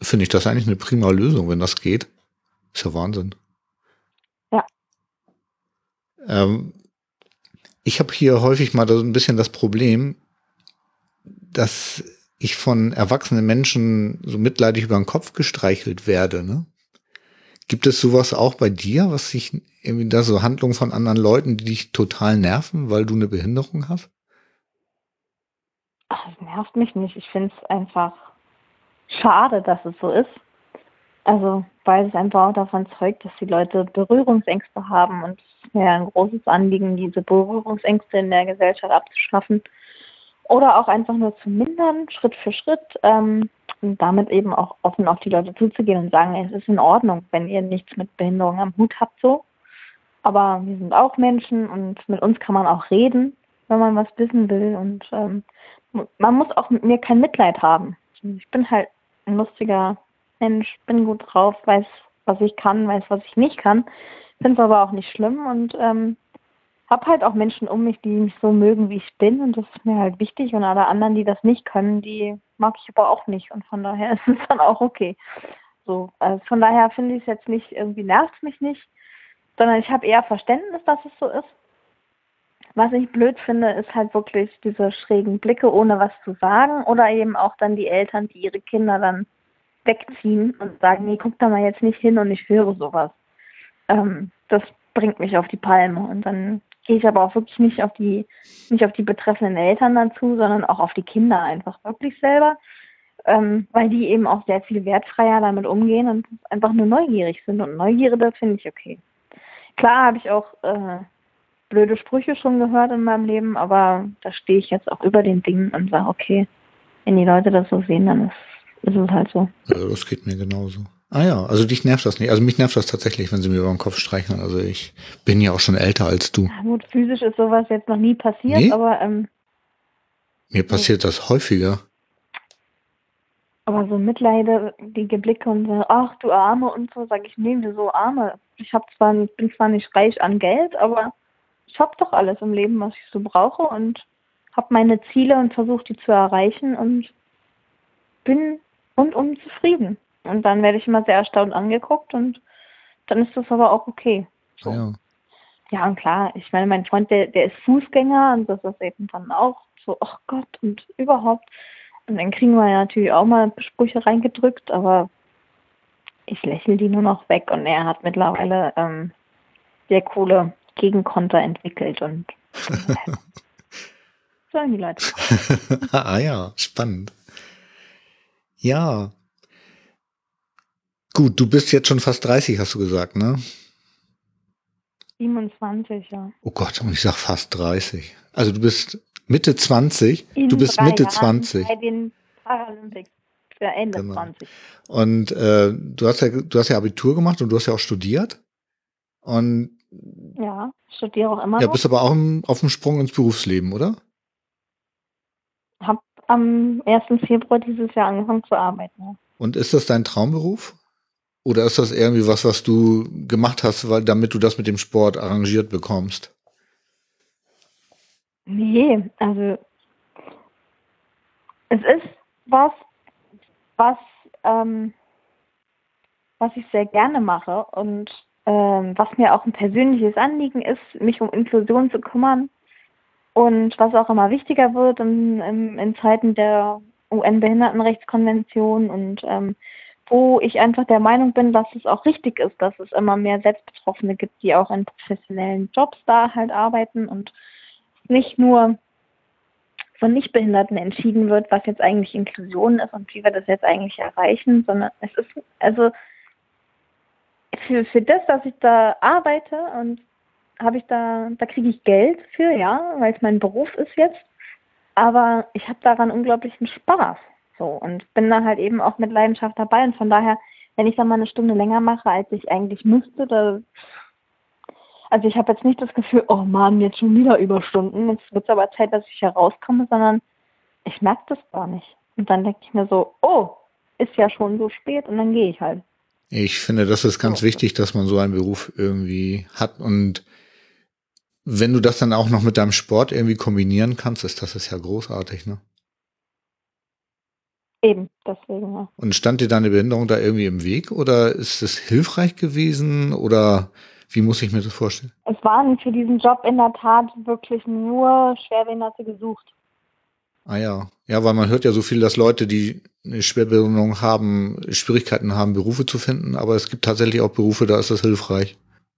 finde ich das eigentlich eine prima Lösung, wenn das geht. Ist ja Wahnsinn. Ja. Ähm, ich habe hier häufig mal so ein bisschen das Problem, dass ich von erwachsenen Menschen so mitleidig über den Kopf gestreichelt werde. Ne? Gibt es sowas auch bei dir, was sich irgendwie da so Handlungen von anderen Leuten, die dich total nerven, weil du eine Behinderung hast? Ach, das nervt mich nicht. Ich finde es einfach schade, dass es so ist. Also, weil es einfach auch davon zeugt, dass die Leute Berührungsängste haben und es ist mir ein großes Anliegen, diese Berührungsängste in der Gesellschaft abzuschaffen oder auch einfach nur zu mindern, Schritt für Schritt ähm, und damit eben auch offen auf die Leute zuzugehen und sagen, es ist in Ordnung, wenn ihr nichts mit Behinderung am Hut habt so. Aber wir sind auch Menschen und mit uns kann man auch reden, wenn man was wissen will und ähm, man muss auch mit mir kein Mitleid haben. Ich bin halt ein lustiger Mensch, bin gut drauf, weiß, was ich kann, weiß, was ich nicht kann. Finde es aber auch nicht schlimm und ähm, habe halt auch Menschen um mich, die mich so mögen, wie ich bin und das ist mir halt wichtig und alle anderen, die das nicht können, die mag ich aber auch nicht und von daher ist es dann auch okay. So, also von daher finde ich es jetzt nicht, irgendwie nervt mich nicht, sondern ich habe eher Verständnis, dass es so ist. Was ich blöd finde, ist halt wirklich diese schrägen Blicke, ohne was zu sagen oder eben auch dann die Eltern, die ihre Kinder dann wegziehen und sagen, nee, guck da mal jetzt nicht hin und ich höre sowas. Ähm, das bringt mich auf die Palme und dann gehe ich aber auch wirklich nicht auf die, nicht auf die betreffenden Eltern dazu, sondern auch auf die Kinder einfach wirklich selber, ähm, weil die eben auch sehr viel wertfreier damit umgehen und einfach nur neugierig sind und Neugierde finde ich okay. Klar habe ich auch äh, blöde Sprüche schon gehört in meinem Leben, aber da stehe ich jetzt auch über den Dingen und sage, okay, wenn die Leute das so sehen, dann ist, ist es halt so. Ja, das geht mir genauso. Ah ja, also dich nervt das nicht. Also mich nervt das tatsächlich, wenn sie mir über den Kopf streicheln. Also ich bin ja auch schon älter als du. Ja, gut, physisch ist sowas jetzt noch nie passiert, nee? aber ähm, Mir passiert das häufiger. Aber so mitleidige Blicke und so, ach du Arme und so, sage ich, nee, so Arme. Ich hab zwar, bin zwar nicht reich an Geld, aber ich habe doch alles im Leben, was ich so brauche und habe meine Ziele und versuche die zu erreichen und bin rundum zufrieden. Und dann werde ich immer sehr erstaunt angeguckt und dann ist das aber auch okay. So. Ja. ja, und klar, ich meine, mein Freund, der, der ist Fußgänger und das ist eben dann auch so, ach Gott, und überhaupt. Und dann kriegen wir ja natürlich auch mal Sprüche reingedrückt, aber ich lächle die nur noch weg und er hat mittlerweile ähm, sehr coole Gegenkonter entwickelt und sollen die Leute. ah ja, spannend. Ja. Gut, du bist jetzt schon fast 30, hast du gesagt, ne? 27, ja. Oh Gott, und ich sag fast 30. Also du bist Mitte 20. In du bist Mitte Jahren 20. Bei den Paralympics für Ende genau. 20. Und äh, du hast ja du hast ja Abitur gemacht und du hast ja auch studiert. Und ja, studiere auch immer Ja, noch. bist aber auch im, auf dem Sprung ins Berufsleben, oder? Hab am 1. Februar dieses Jahr angefangen zu arbeiten. Und ist das dein Traumberuf? Oder ist das irgendwie was, was du gemacht hast, weil damit du das mit dem Sport arrangiert bekommst? Nee, also es ist was, was, ähm, was ich sehr gerne mache und ähm, was mir auch ein persönliches Anliegen ist, mich um Inklusion zu kümmern und was auch immer wichtiger wird in, in, in Zeiten der UN-Behindertenrechtskonvention und ähm, wo ich einfach der Meinung bin, dass es auch richtig ist, dass es immer mehr Selbstbetroffene gibt, die auch in professionellen Jobs da halt arbeiten und nicht nur von Nichtbehinderten entschieden wird, was jetzt eigentlich Inklusion ist und wie wir das jetzt eigentlich erreichen, sondern es ist, also für, für das, dass ich da arbeite und habe ich da, da kriege ich Geld für, ja, weil es mein Beruf ist jetzt. Aber ich habe daran unglaublichen Spaß. So und bin da halt eben auch mit Leidenschaft dabei. Und von daher, wenn ich dann mal eine Stunde länger mache, als ich eigentlich müsste, da also ich habe jetzt nicht das Gefühl, oh Mann, jetzt schon wieder Überstunden. Jetzt wird es aber Zeit, dass ich herauskomme, sondern ich merke das gar nicht. Und dann denke ich mir so, oh, ist ja schon so spät und dann gehe ich halt. Ich finde, das ist ganz so. wichtig, dass man so einen Beruf irgendwie hat und wenn du das dann auch noch mit deinem Sport irgendwie kombinieren kannst, ist das ist ja großartig, ne? Eben, deswegen, ja. Und stand dir deine Behinderung da irgendwie im Weg oder ist es hilfreich gewesen oder wie muss ich mir das vorstellen? Es waren für diesen Job in der Tat wirklich nur Schwerbehinderte gesucht. Ah ja. Ja, weil man hört ja so viel, dass Leute, die eine Schwerbehinderung haben, Schwierigkeiten haben, Berufe zu finden, aber es gibt tatsächlich auch Berufe, da ist das hilfreich.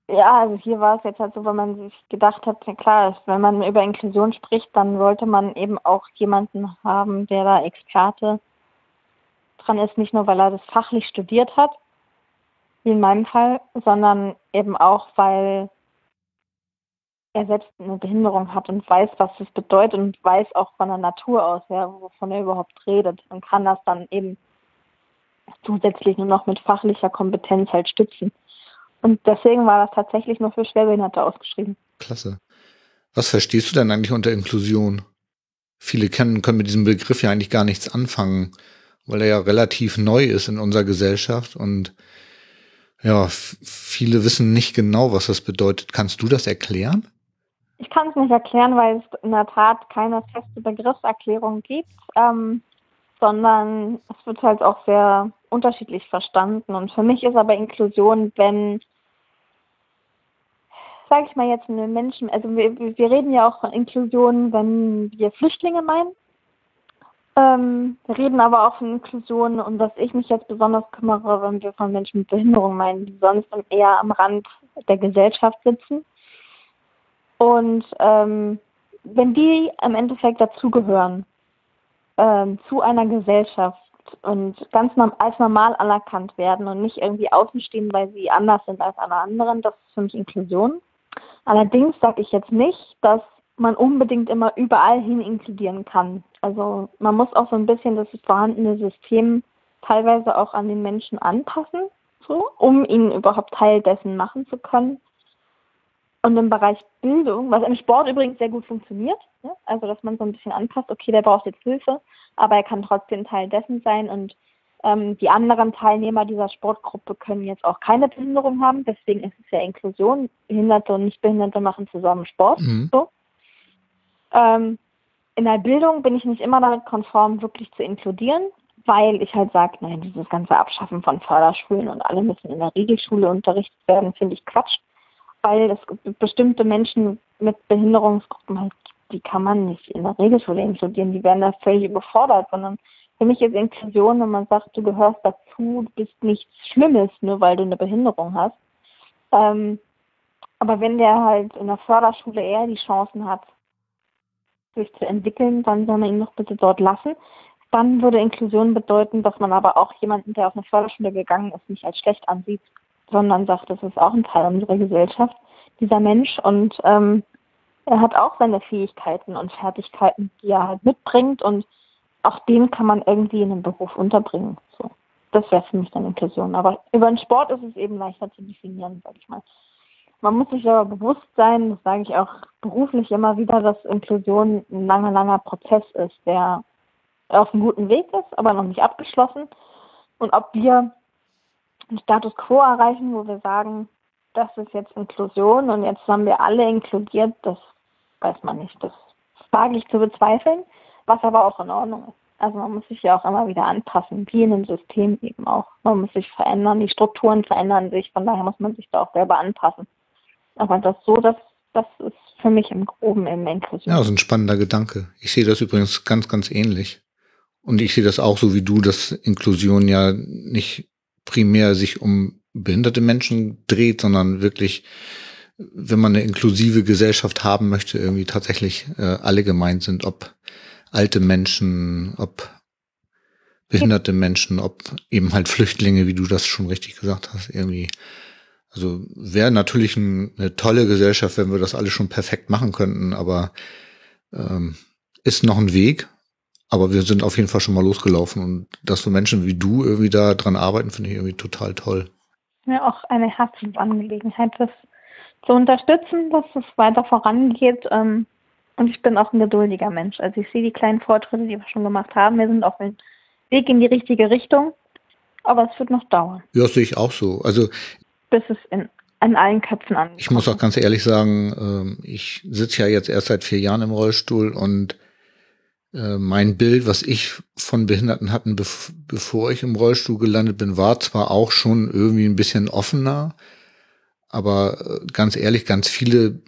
Ja, also hier war es jetzt halt so, wenn man sich gedacht hat, klar, wenn man über Inklusion spricht, dann sollte man eben auch jemanden haben, der da Experte dran ist, nicht nur weil er das fachlich studiert hat, wie in meinem Fall, sondern eben auch, weil er selbst eine Behinderung hat und weiß, was das bedeutet und weiß auch von der Natur aus, ja, wovon er überhaupt redet und kann das dann eben zusätzlich nur noch mit fachlicher Kompetenz halt stützen. Und deswegen war das tatsächlich nur für Schwerbehinderte ausgeschrieben. Klasse. Was verstehst du denn eigentlich unter Inklusion? Viele kennen, können mit diesem Begriff ja eigentlich gar nichts anfangen, weil er ja relativ neu ist in unserer Gesellschaft und ja, viele wissen nicht genau, was das bedeutet. Kannst du das erklären? Ich kann es nicht erklären, weil es in der Tat keine feste Begriffserklärung gibt, ähm, sondern es wird halt auch sehr unterschiedlich verstanden. Und für mich ist aber Inklusion, wenn, sage ich mal jetzt, eine Menschen, also wir, wir reden ja auch von Inklusion, wenn wir Flüchtlinge meinen. Ähm, wir reden aber auch von Inklusion und was ich mich jetzt besonders kümmere, wenn wir von Menschen mit Behinderung meinen, die sonst eher am Rand der Gesellschaft sitzen. Und ähm, wenn die im Endeffekt dazugehören, ähm, zu einer Gesellschaft und ganz als normal anerkannt werden und nicht irgendwie außen stehen, weil sie anders sind als alle anderen, das ist für mich Inklusion. Allerdings sage ich jetzt nicht, dass man unbedingt immer überall hin inkludieren kann. Also man muss auch so ein bisschen das vorhandene System teilweise auch an den Menschen anpassen, so, um ihn überhaupt Teil dessen machen zu können. Und im Bereich Bildung, was im Sport übrigens sehr gut funktioniert, ne? also dass man so ein bisschen anpasst, okay, der braucht jetzt Hilfe, aber er kann trotzdem Teil dessen sein und ähm, die anderen Teilnehmer dieser Sportgruppe können jetzt auch keine Behinderung haben, deswegen ist es ja Inklusion. Behinderte und Nichtbehinderte machen zusammen Sport. Mhm. So. Ähm, in der Bildung bin ich nicht immer damit konform, wirklich zu inkludieren, weil ich halt sage, nein, dieses ganze Abschaffen von Förderschulen und alle müssen in der Regelschule unterrichtet werden, finde ich Quatsch, weil es bestimmte Menschen mit Behinderungsgruppen halt, die kann man nicht in der Regelschule inkludieren, die werden da völlig überfordert, sondern für mich ist Inklusion, wenn man sagt, du gehörst dazu, du bist nichts Schlimmes, nur weil du eine Behinderung hast. Ähm, aber wenn der halt in der Förderschule eher die Chancen hat, sich zu entwickeln, dann soll man ihn doch bitte dort lassen. Dann würde Inklusion bedeuten, dass man aber auch jemanden, der auf eine Förderschule gegangen ist, nicht als schlecht ansieht, sondern sagt, das ist auch ein Teil unserer Gesellschaft, dieser Mensch. Und ähm, er hat auch seine Fähigkeiten und Fertigkeiten, die er halt mitbringt und auch den kann man irgendwie in einem Beruf unterbringen. So. Das wäre für mich dann Inklusion. Aber über den Sport ist es eben leichter zu definieren, sag ich mal. Man muss sich aber bewusst sein, das sage ich auch beruflich immer wieder, dass Inklusion ein langer, langer Prozess ist, der auf einem guten Weg ist, aber noch nicht abgeschlossen. Und ob wir einen Status quo erreichen, wo wir sagen, das ist jetzt Inklusion und jetzt haben wir alle inkludiert, das weiß man nicht. Das wage ich zu bezweifeln, was aber auch in Ordnung ist. Also man muss sich ja auch immer wieder anpassen, wie in einem System eben auch. Man muss sich verändern, die Strukturen verändern sich, von daher muss man sich da auch selber anpassen. Aber das so, das, das ist für mich im Groben im Inklusion. Ja, das ist ein spannender Gedanke. Ich sehe das übrigens ganz, ganz ähnlich. Und ich sehe das auch so wie du, dass Inklusion ja nicht primär sich um behinderte Menschen dreht, sondern wirklich, wenn man eine inklusive Gesellschaft haben möchte, irgendwie tatsächlich äh, alle gemeint sind, ob alte Menschen, ob behinderte Menschen, ob eben halt Flüchtlinge, wie du das schon richtig gesagt hast, irgendwie also wäre natürlich ein, eine tolle Gesellschaft, wenn wir das alles schon perfekt machen könnten, aber ähm, ist noch ein Weg. Aber wir sind auf jeden Fall schon mal losgelaufen und dass so Menschen wie du irgendwie da dran arbeiten, finde ich irgendwie total toll. Ja, auch eine Herzensangelegenheit, das zu unterstützen, dass es weiter vorangeht. Ähm, und ich bin auch ein geduldiger Mensch. Also ich sehe die kleinen Fortschritte, die wir schon gemacht haben. Wir sind auf dem Weg in die richtige Richtung. Aber es wird noch dauern. Ja, das sehe ich auch so. Also bis es in, an allen Köpfen ankommt. Ich muss auch ganz ehrlich sagen, ähm, ich sitze ja jetzt erst seit vier Jahren im Rollstuhl und äh, mein Bild, was ich von Behinderten hatten, bevor ich im Rollstuhl gelandet bin, war zwar auch schon irgendwie ein bisschen offener, aber äh, ganz ehrlich, ganz viele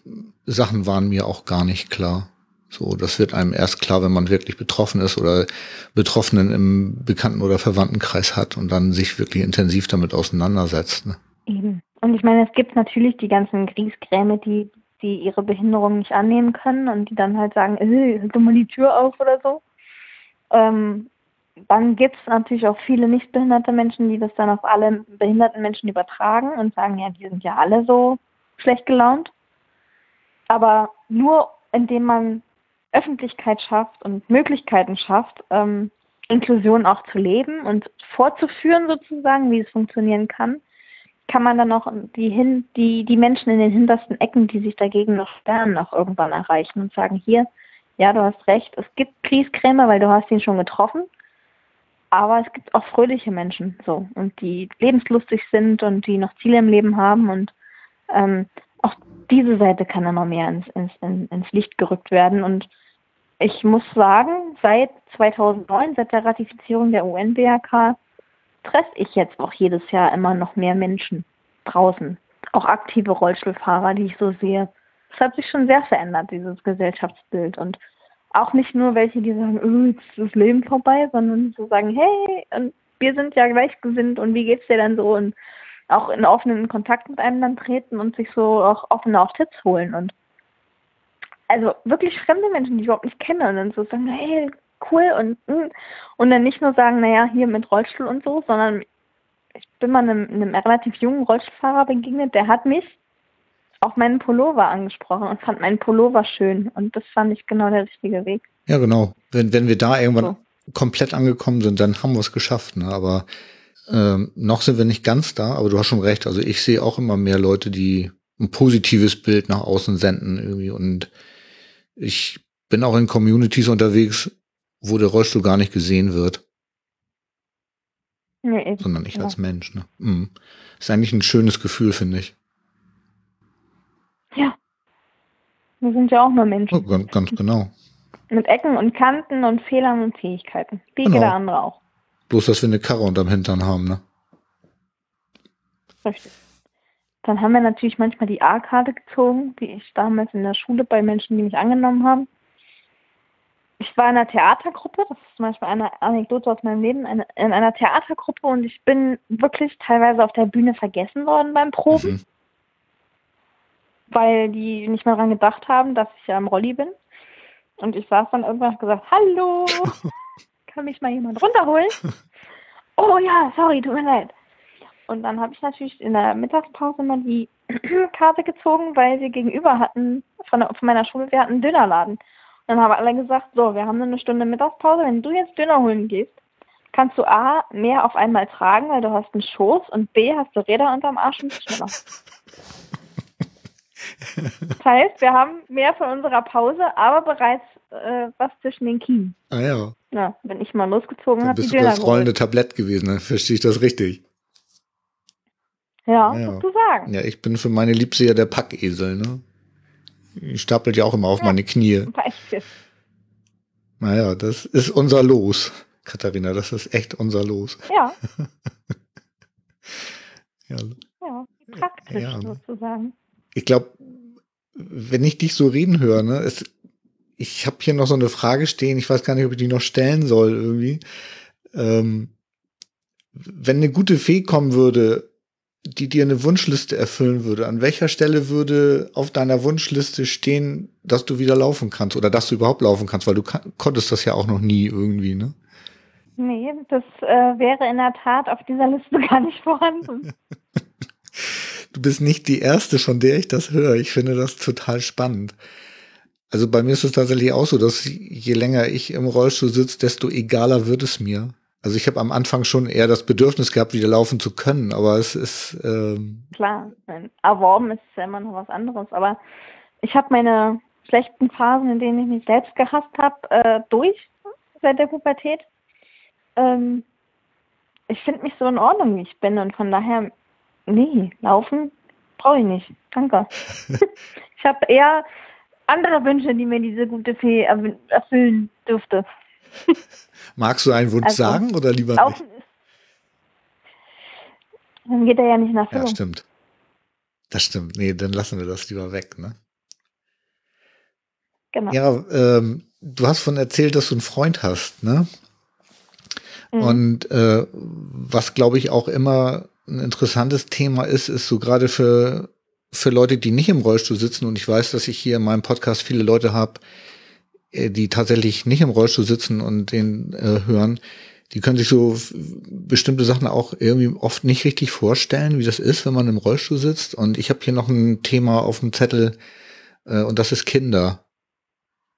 Sachen waren mir auch gar nicht klar. So, das wird einem erst klar, wenn man wirklich betroffen ist oder Betroffenen im Bekannten- oder Verwandtenkreis hat und dann sich wirklich intensiv damit auseinandersetzt. Ne? Eben. Und ich meine, es gibt natürlich die ganzen Griesgräme, die, die ihre Behinderung nicht annehmen können und die dann halt sagen, äh, halt mal die Tür auf oder so. Ähm, dann gibt es natürlich auch viele nicht behinderte Menschen, die das dann auf alle behinderten Menschen übertragen und sagen, ja, die sind ja alle so schlecht gelaunt. Aber nur indem man Öffentlichkeit schafft und Möglichkeiten schafft, ähm, Inklusion auch zu leben und vorzuführen sozusagen, wie es funktionieren kann, kann man dann auch die, hin, die, die Menschen in den hintersten Ecken, die sich dagegen noch sperren, noch irgendwann erreichen und sagen, hier, ja, du hast recht, es gibt Kriegskrämer, weil du hast ihn schon getroffen, aber es gibt auch fröhliche Menschen, so, und die lebenslustig sind und die noch Ziele im Leben haben und ähm, auch diese Seite kann immer mehr ins, ins, ins Licht gerückt werden und ich muss sagen, seit 2009, seit der Ratifizierung der UN-BRK, treffe ich jetzt auch jedes Jahr immer noch mehr Menschen draußen. Auch aktive Rollstuhlfahrer, die ich so sehe. Es hat sich schon sehr verändert, dieses Gesellschaftsbild. Und auch nicht nur welche, die sagen, oh, jetzt ist das Leben vorbei, sondern so sagen, hey, wir sind ja gleichgesinnt und wie geht's dir denn so? Und auch in offenen Kontakt mit einem dann treten und sich so auch offene auch Tipps holen. Und also wirklich fremde Menschen, die ich überhaupt nicht kenne, und dann so sagen, hey, cool und hm. und dann nicht nur sagen, naja, hier mit Rollstuhl und so, sondern ich bin mal einem, einem relativ jungen Rollstuhlfahrer begegnet, der hat mich auf meinen Pullover angesprochen und fand meinen Pullover schön und das fand ich genau der richtige Weg. Ja, genau. Wenn, wenn wir da irgendwann so. komplett angekommen sind, dann haben wir es geschafft. Ne? Aber ähm, noch sind wir nicht ganz da, aber du hast schon recht. Also ich sehe auch immer mehr Leute, die ein positives Bild nach außen senden irgendwie. Und ich bin auch in Communities unterwegs, wo der Rollstuhl gar nicht gesehen wird. Nee, sondern ich ja. als Mensch. Ne? Mhm. Ist eigentlich ein schönes Gefühl, finde ich. Ja. Wir sind ja auch nur Menschen. Oh, ganz, ganz, genau. Mit Ecken und Kanten und Fehlern und Fähigkeiten. Wie genau. jeder andere auch. Bloß, dass wir eine Karre unterm Hintern haben, ne? Richtig. Dann haben wir natürlich manchmal die A-Karte gezogen, wie ich damals in der Schule bei Menschen, die mich angenommen haben. Ich war in einer Theatergruppe, das ist zum Beispiel eine Anekdote aus meinem Leben, eine, in einer Theatergruppe und ich bin wirklich teilweise auf der Bühne vergessen worden beim Proben, mhm. weil die nicht mehr daran gedacht haben, dass ich ja am Rolli bin. Und ich saß dann irgendwann und gesagt, hallo, kann mich mal jemand runterholen? oh ja, sorry, tut mir leid. Und dann habe ich natürlich in der Mittagspause mal die Karte gezogen, weil wir gegenüber hatten, von, der, von meiner Schule, wir hatten einen Dönerladen. Dann haben alle gesagt, so, wir haben eine Stunde Mittagspause, wenn du jetzt Döner holen gehst, kannst du A, mehr auf einmal tragen, weil du hast einen Schoß und B, hast du Räder unterm Arsch und schneller. Das heißt, wir haben mehr von unserer Pause, aber bereits äh, was zwischen den Kien. Ah ja. Ja, wenn ich mal losgezogen habe, die du das rollende Tablett gewesen, dann verstehe ich das richtig. Ja, ja. sozusagen. Ja, ich bin für meine Liebste ja der Packesel, ne? Die stapelt ja auch immer auf ja, meine Knie. Naja, das ist unser Los, Katharina, das ist echt unser Los. Ja. ja. ja, praktisch ja. sozusagen. Ich glaube, wenn ich dich so reden höre, ne, es, ich habe hier noch so eine Frage stehen, ich weiß gar nicht, ob ich die noch stellen soll irgendwie. Ähm, wenn eine gute Fee kommen würde, die dir eine Wunschliste erfüllen würde, an welcher Stelle würde auf deiner Wunschliste stehen, dass du wieder laufen kannst oder dass du überhaupt laufen kannst, weil du konntest das ja auch noch nie irgendwie, ne? Nee, das äh, wäre in der Tat auf dieser Liste gar nicht vorhanden. du bist nicht die erste, von der ich das höre. Ich finde das total spannend. Also bei mir ist es tatsächlich auch so, dass je länger ich im Rollstuhl sitze, desto egaler wird es mir. Also ich habe am Anfang schon eher das Bedürfnis gehabt, wieder laufen zu können, aber es ist ähm klar, erworben ist ja immer noch was anderes. Aber ich habe meine schlechten Phasen, in denen ich mich selbst gehasst habe, äh, durch seit der Pubertät. Ähm, ich finde mich so in Ordnung, wie ich bin und von daher, nee, laufen brauche ich nicht. Danke. ich habe eher andere Wünsche, die mir diese gute Fee erfüllen dürfte. Magst du einen Wunsch also, sagen oder lieber nicht? Dann geht er ja nicht nach Füllung. Ja, stimmt. Das stimmt. Nee, dann lassen wir das lieber weg, ne? Genau. Ja, ähm, du hast von erzählt, dass du einen Freund hast, ne? Mhm. Und äh, was, glaube ich, auch immer ein interessantes Thema ist, ist so gerade für, für Leute, die nicht im Rollstuhl sitzen, und ich weiß, dass ich hier in meinem Podcast viele Leute habe, die tatsächlich nicht im Rollstuhl sitzen und den äh, hören, die können sich so bestimmte Sachen auch irgendwie oft nicht richtig vorstellen, wie das ist, wenn man im Rollstuhl sitzt. Und ich habe hier noch ein Thema auf dem Zettel äh, und das ist Kinder.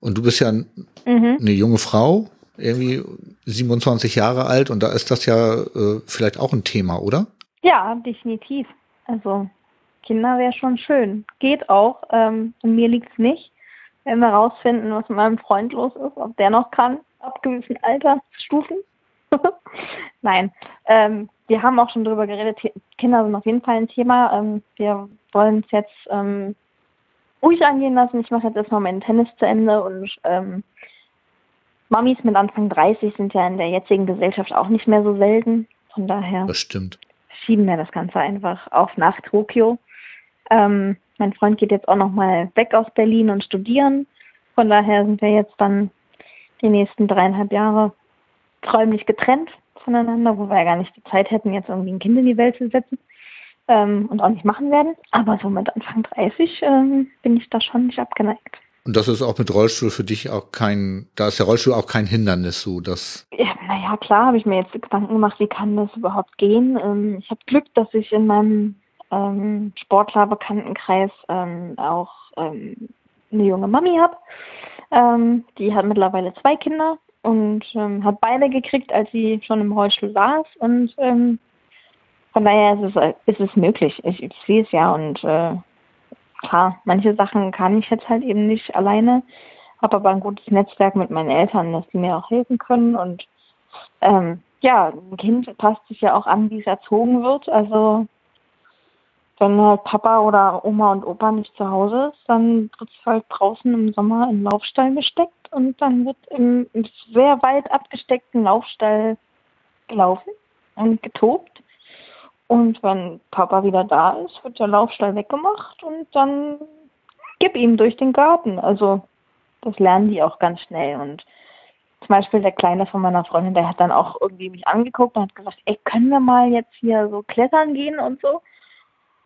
Und du bist ja mhm. eine junge Frau, irgendwie 27 Jahre alt und da ist das ja äh, vielleicht auch ein Thema, oder? Ja, definitiv. Also Kinder wäre schon schön. Geht auch. Ähm, mir liegt es nicht wenn wir rausfinden, was mit meinem Freund los ist, ob der noch kann, ab gewissen Altersstufen. Nein, ähm, wir haben auch schon darüber geredet, Kinder sind auf jeden Fall ein Thema. Ähm, wir wollen es jetzt ähm, ruhig angehen lassen. Ich mache jetzt erstmal meinen Tennis zu Ende und ähm, Mamis mit Anfang 30 sind ja in der jetzigen Gesellschaft auch nicht mehr so selten. Von daher das stimmt. schieben wir das Ganze einfach auf nach Tokio. Ähm, mein Freund geht jetzt auch noch mal weg aus Berlin und studieren. Von daher sind wir jetzt dann die nächsten dreieinhalb Jahre räumlich getrennt voneinander, wo wir ja gar nicht die Zeit hätten, jetzt irgendwie ein Kind in die Welt zu setzen ähm, und auch nicht machen werden. Aber so mit Anfang 30 ähm, bin ich da schon nicht abgeneigt. Und das ist auch mit Rollstuhl für dich auch kein, da ist der Rollstuhl auch kein Hindernis, so dass. Ja, naja, klar, habe ich mir jetzt Gedanken gemacht, wie kann das überhaupt gehen. Ähm, ich habe Glück, dass ich in meinem ähm, Sportlerbekanntenkreis ähm, auch ähm, eine junge Mami habe. Ähm, die hat mittlerweile zwei Kinder und ähm, hat beide gekriegt, als sie schon im Rollstuhl saß. Und ähm, von daher ist es, ist es möglich. Ich, ich sehe es ja und äh, klar, manche Sachen kann ich jetzt halt eben nicht alleine, habe aber ein gutes Netzwerk mit meinen Eltern, dass die mir auch helfen können. Und ähm, ja, ein Kind passt sich ja auch an, wie es erzogen wird. Also wenn halt Papa oder Oma und Opa nicht zu Hause ist, dann wird es halt draußen im Sommer im Laufstall gesteckt und dann wird im, im sehr weit abgesteckten Laufstall gelaufen und getobt. Und wenn Papa wieder da ist, wird der Laufstall weggemacht und dann gib ihm durch den Garten. Also das lernen die auch ganz schnell. Und zum Beispiel der Kleine von meiner Freundin, der hat dann auch irgendwie mich angeguckt und hat gesagt, ey, können wir mal jetzt hier so klettern gehen und so?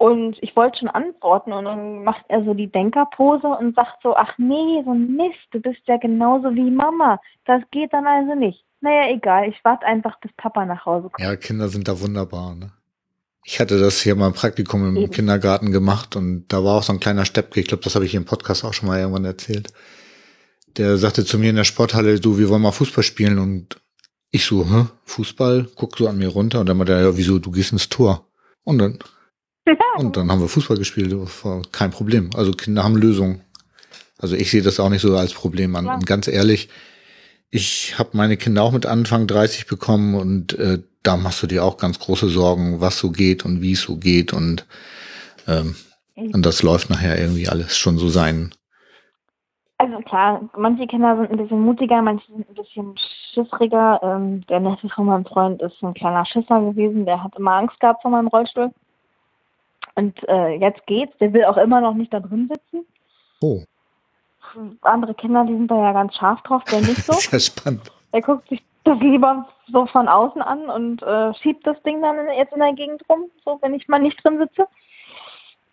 Und ich wollte schon antworten und dann macht er so die Denkerpose und sagt so, ach nee, so ein Mist, du bist ja genauso wie Mama. Das geht dann also nicht. Naja, egal, ich warte einfach, bis Papa nach Hause kommt. Ja, Kinder sind da wunderbar, ne? Ich hatte das hier mal ein Praktikum im Eben. Kindergarten gemacht und da war auch so ein kleiner Steppke, ich glaube, das habe ich im Podcast auch schon mal irgendwann erzählt. Der sagte zu mir in der Sporthalle, du, wir wollen mal Fußball spielen und ich so, hä, Fußball? Guck so an mir runter und dann meinte er, ja, wieso, du gehst ins Tor. Und dann und dann haben wir Fußball gespielt, kein Problem. Also Kinder haben Lösungen. Also ich sehe das auch nicht so als Problem an. Ja. Und ganz ehrlich, ich habe meine Kinder auch mit Anfang 30 bekommen und äh, da machst du dir auch ganz große Sorgen, was so geht und wie es so geht und ähm, und das läuft nachher irgendwie alles schon so sein. Also klar, manche Kinder sind ein bisschen mutiger, manche sind ein bisschen schissriger. Ähm, der Neffe von meinem Freund ist ein kleiner Schisser gewesen, der hat immer Angst gehabt vor meinem Rollstuhl. Und äh, jetzt geht's. Der will auch immer noch nicht da drin sitzen. Oh. Andere Kinder, die sind da ja ganz scharf drauf, der nicht so. Sehr spannend. Der guckt sich das lieber so von außen an und äh, schiebt das Ding dann jetzt in der Gegend rum, so wenn ich mal nicht drin sitze.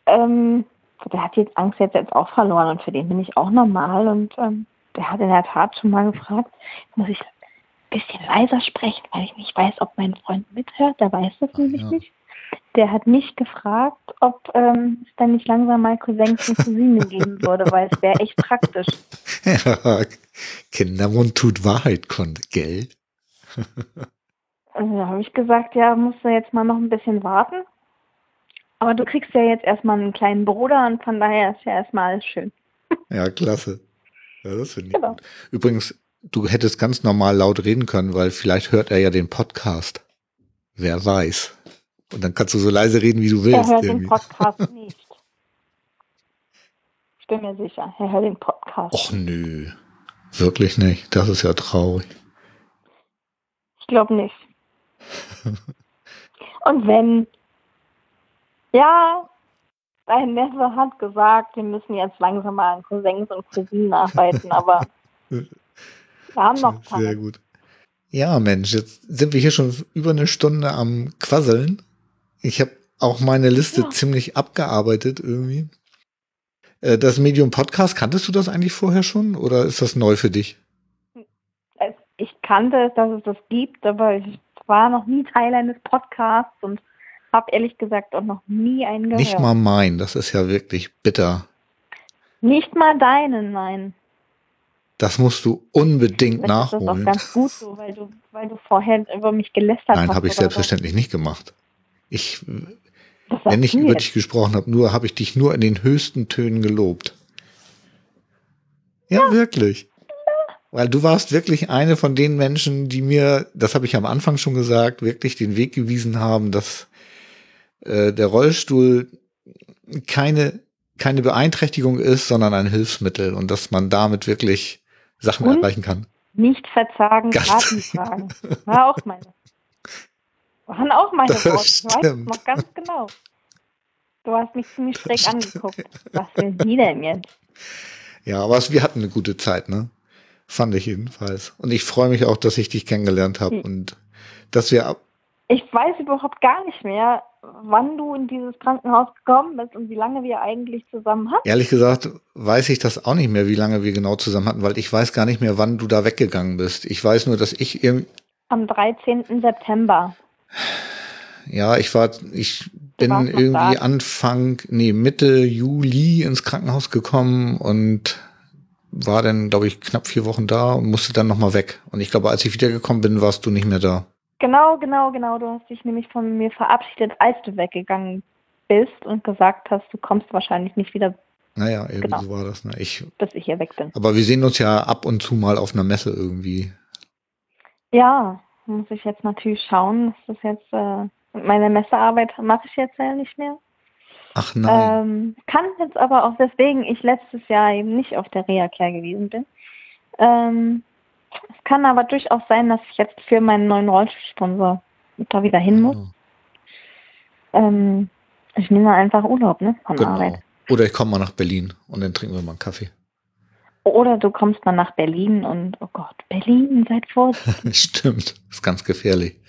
Ähm, der hat jetzt Angst jetzt, jetzt auch verloren und für den bin ich auch normal und ähm, der hat in der Tat schon mal gefragt, muss ich ein bisschen leiser sprechen, weil ich nicht weiß, ob mein Freund mithört, der weiß das nämlich ja. nicht der hat nicht gefragt, ob ähm, es dann nicht langsam mal Cousins und Cousinen geben würde, weil es wäre echt praktisch. Ja, Kindermund tut Wahrheit kund, gell? also, da habe ich gesagt, ja, musst du jetzt mal noch ein bisschen warten. Aber du kriegst ja jetzt erstmal einen kleinen Bruder und von daher ist ja erstmal alles schön. Ja, klasse. Ja, das finde ich genau. gut. Übrigens, du hättest ganz normal laut reden können, weil vielleicht hört er ja den Podcast. Wer weiß. Und dann kannst du so leise reden, wie du willst. Er hört irgendwie. den Podcast nicht. Ich bin mir sicher, er hört den Podcast. Och nö, wirklich nicht. Das ist ja traurig. Ich glaube nicht. Und wenn, ja, dein Neffe hat gesagt, wir müssen jetzt langsam mal an Cousins und Cousinen arbeiten, aber wir haben noch Zeit. Sehr gut. Ja, Mensch, jetzt sind wir hier schon über eine Stunde am Quasseln. Ich habe auch meine Liste ja. ziemlich abgearbeitet irgendwie. Äh, das Medium Podcast, kanntest du das eigentlich vorher schon oder ist das neu für dich? Ich kannte es, dass es das gibt, aber ich war noch nie Teil eines Podcasts und habe ehrlich gesagt auch noch nie einen gehört. Nicht mal mein, das ist ja wirklich bitter. Nicht mal deinen, nein. Das musst du unbedingt Vielleicht nachholen. Das ist auch ganz gut so, weil du, weil du vorher über mich gelästert nein, hast. Nein, habe ich selbstverständlich was. nicht gemacht. Ich, wenn ich über dich gesprochen habe, nur habe ich dich nur in den höchsten Tönen gelobt. Ja, ja, wirklich. Weil du warst wirklich eine von den Menschen, die mir, das habe ich am Anfang schon gesagt, wirklich den Weg gewiesen haben, dass äh, der Rollstuhl keine, keine Beeinträchtigung ist, sondern ein Hilfsmittel und dass man damit wirklich Sachen und erreichen kann. Nicht verzagen, Garten tragen. War auch meine waren auch meine das Worte. Ich weiß noch ganz genau. Du hast mich ziemlich schräg angeguckt. Was will die denn jetzt? Ja, aber wir hatten eine gute Zeit, ne? Fand ich jedenfalls. Und ich freue mich auch, dass ich dich kennengelernt habe hm. und dass wir ab. Ich weiß überhaupt gar nicht mehr, wann du in dieses Krankenhaus gekommen bist und wie lange wir eigentlich zusammen hatten. Ehrlich gesagt weiß ich das auch nicht mehr, wie lange wir genau zusammen hatten, weil ich weiß gar nicht mehr, wann du da weggegangen bist. Ich weiß nur, dass ich irgendwie. Am 13. September. Ja, ich war, ich bin irgendwie da. Anfang, nee, Mitte Juli ins Krankenhaus gekommen und war dann, glaube ich, knapp vier Wochen da und musste dann nochmal weg. Und ich glaube, als ich wiedergekommen bin, warst du nicht mehr da. Genau, genau, genau. Du hast dich nämlich von mir verabschiedet, als du weggegangen bist und gesagt hast, du kommst wahrscheinlich nicht wieder Naja, irgendwie genau. so war das. Ne? Ich, Bis ich hier weg bin. Aber wir sehen uns ja ab und zu mal auf einer Messe irgendwie. Ja, muss ich jetzt natürlich schauen. Das ist jetzt, äh, meine Messearbeit mache ich jetzt ja nicht mehr. Ach nein. Ähm, kann jetzt aber auch deswegen ich letztes Jahr eben nicht auf der Reha-Care gewesen bin. Ähm, es kann aber durchaus sein, dass ich jetzt für meinen neuen Rollstuhlsponsor da wieder hin muss. Oh. Ähm, ich nehme einfach Urlaub, ne? Von genau. Arbeit. Oder ich komme mal nach Berlin und dann trinken wir mal einen Kaffee. Oder du kommst mal nach Berlin und, oh Gott, Berlin, seid vorsichtig. Stimmt, ist ganz gefährlich.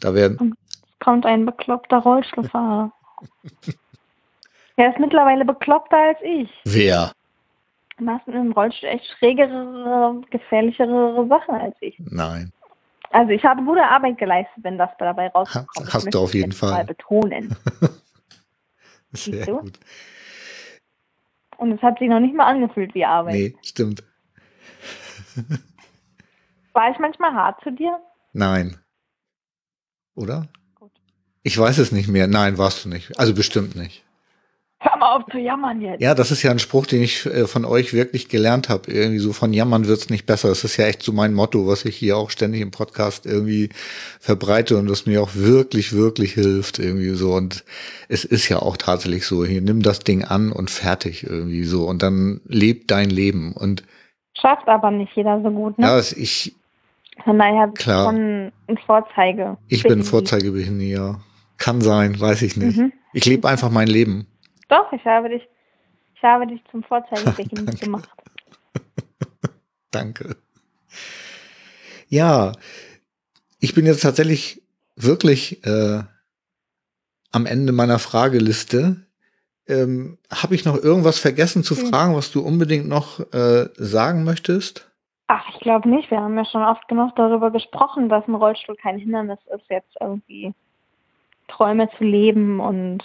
Da werden. Es kommt ein bekloppter Rollstuhlfahrer. er ist mittlerweile bekloppter als ich. Wer? Du machst in einem Rollstuhl echt schrägere, gefährlichere Sachen als ich. Nein. Also ich habe gute Arbeit geleistet, wenn das dabei rauskommt. Hast, hast du auf jeden Fall. Mal betonen. Sehr gut. Und es hat sich noch nicht mal angefühlt wie Arbeit. Nee, stimmt. War ich manchmal hart zu dir? Nein. Oder? Gut. Ich weiß es nicht mehr. Nein, warst du nicht. Also bestimmt nicht. Hör mal auf zu jammern jetzt. Ja, das ist ja ein Spruch, den ich äh, von euch wirklich gelernt habe. Irgendwie so von jammern wird's nicht besser. Das ist ja echt so mein Motto, was ich hier auch ständig im Podcast irgendwie verbreite und das mir auch wirklich, wirklich hilft irgendwie so. Und es ist ja auch tatsächlich so. Hier nimm das Ding an und fertig irgendwie so. Und dann leb dein Leben und schafft aber nicht jeder so gut. Ne? Ja, ich. Von daher klar. von ein Vorzeige. Ich bin Vorzeigebehindert, ja. Kann sein, weiß ich nicht. Mhm. Ich lebe einfach mein Leben. Doch, ich habe dich, ich habe dich zum Vorzeigebecken gemacht. Danke. Ja, ich bin jetzt tatsächlich wirklich äh, am Ende meiner Frageliste. Ähm, Habe ich noch irgendwas vergessen zu fragen, was du unbedingt noch äh, sagen möchtest? Ach, ich glaube nicht. Wir haben ja schon oft genug darüber gesprochen, dass ein Rollstuhl kein Hindernis ist, jetzt irgendwie Träume zu leben und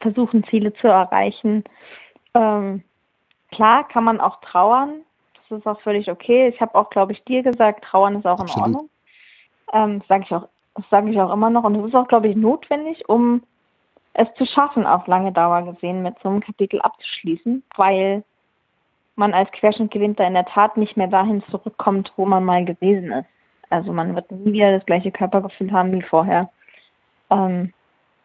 versuchen, Ziele zu erreichen. Ähm, klar kann man auch trauern. Das ist auch völlig okay. Ich habe auch, glaube ich, dir gesagt, trauern ist auch in Absolut. Ordnung. Ähm, das sage ich auch, das sage ich auch immer noch. Und es ist auch, glaube ich, notwendig, um es zu schaffen, auf lange Dauer gesehen, mit so einem Kapitel abzuschließen, weil man als Querschnittgewinnter in der Tat nicht mehr dahin zurückkommt, wo man mal gewesen ist. Also man wird nie wieder das gleiche Körpergefühl haben wie vorher. Ähm,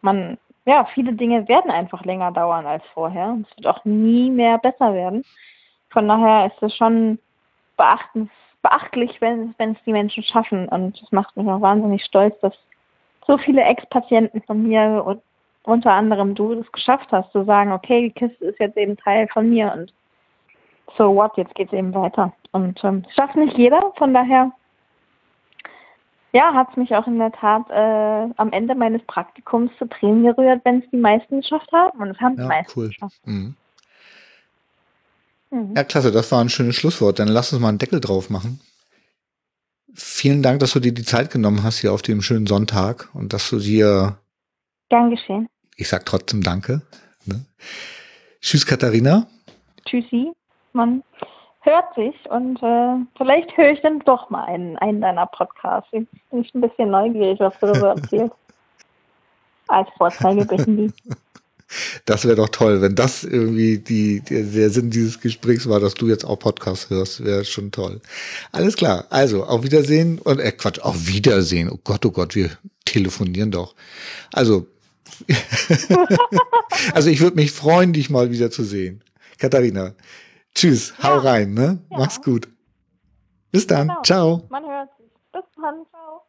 man ja, viele Dinge werden einfach länger dauern als vorher. Es wird auch nie mehr besser werden. Von daher ist es schon beachtlich, wenn, wenn es die Menschen schaffen. Und es macht mich auch wahnsinnig stolz, dass so viele Ex-Patienten von mir und unter anderem du das geschafft hast, zu sagen, okay, die Kiste ist jetzt eben Teil von mir und so what, jetzt geht es eben weiter. Und ähm, schafft nicht jeder, von daher ja, hat es mich auch in der Tat äh, am Ende meines Praktikums zu Tränen gerührt, wenn es die meisten geschafft haben. Und es haben ja, die meisten cool. geschafft. Mhm. Mhm. Ja, klasse, das war ein schönes Schlusswort. Dann lass uns mal einen Deckel drauf machen. Vielen Dank, dass du dir die Zeit genommen hast hier auf dem schönen Sonntag und dass du dir. Gern geschehen. Ich sag trotzdem Danke. Ne? Tschüss, Katharina. Tschüssi, Mann hört sich und äh, vielleicht höre ich dann doch mal einen, einen deiner Podcasts. Ich bin ein bisschen neugierig, was du darüber erzählst. Als Vorzeigebehindi. Das wäre doch toll, wenn das irgendwie die, der, der Sinn dieses Gesprächs war, dass du jetzt auch Podcasts hörst, wäre schon toll. Alles klar, also auf Wiedersehen und äh, Quatsch, auf Wiedersehen. Oh Gott, oh Gott, wir telefonieren doch. Also, also ich würde mich freuen, dich mal wieder zu sehen. Katharina, Tschüss, ja. hau rein, ne? Ja. Mach's gut. Bis dann. Genau. Ciao. Man hört sich. Bis dann. Ciao.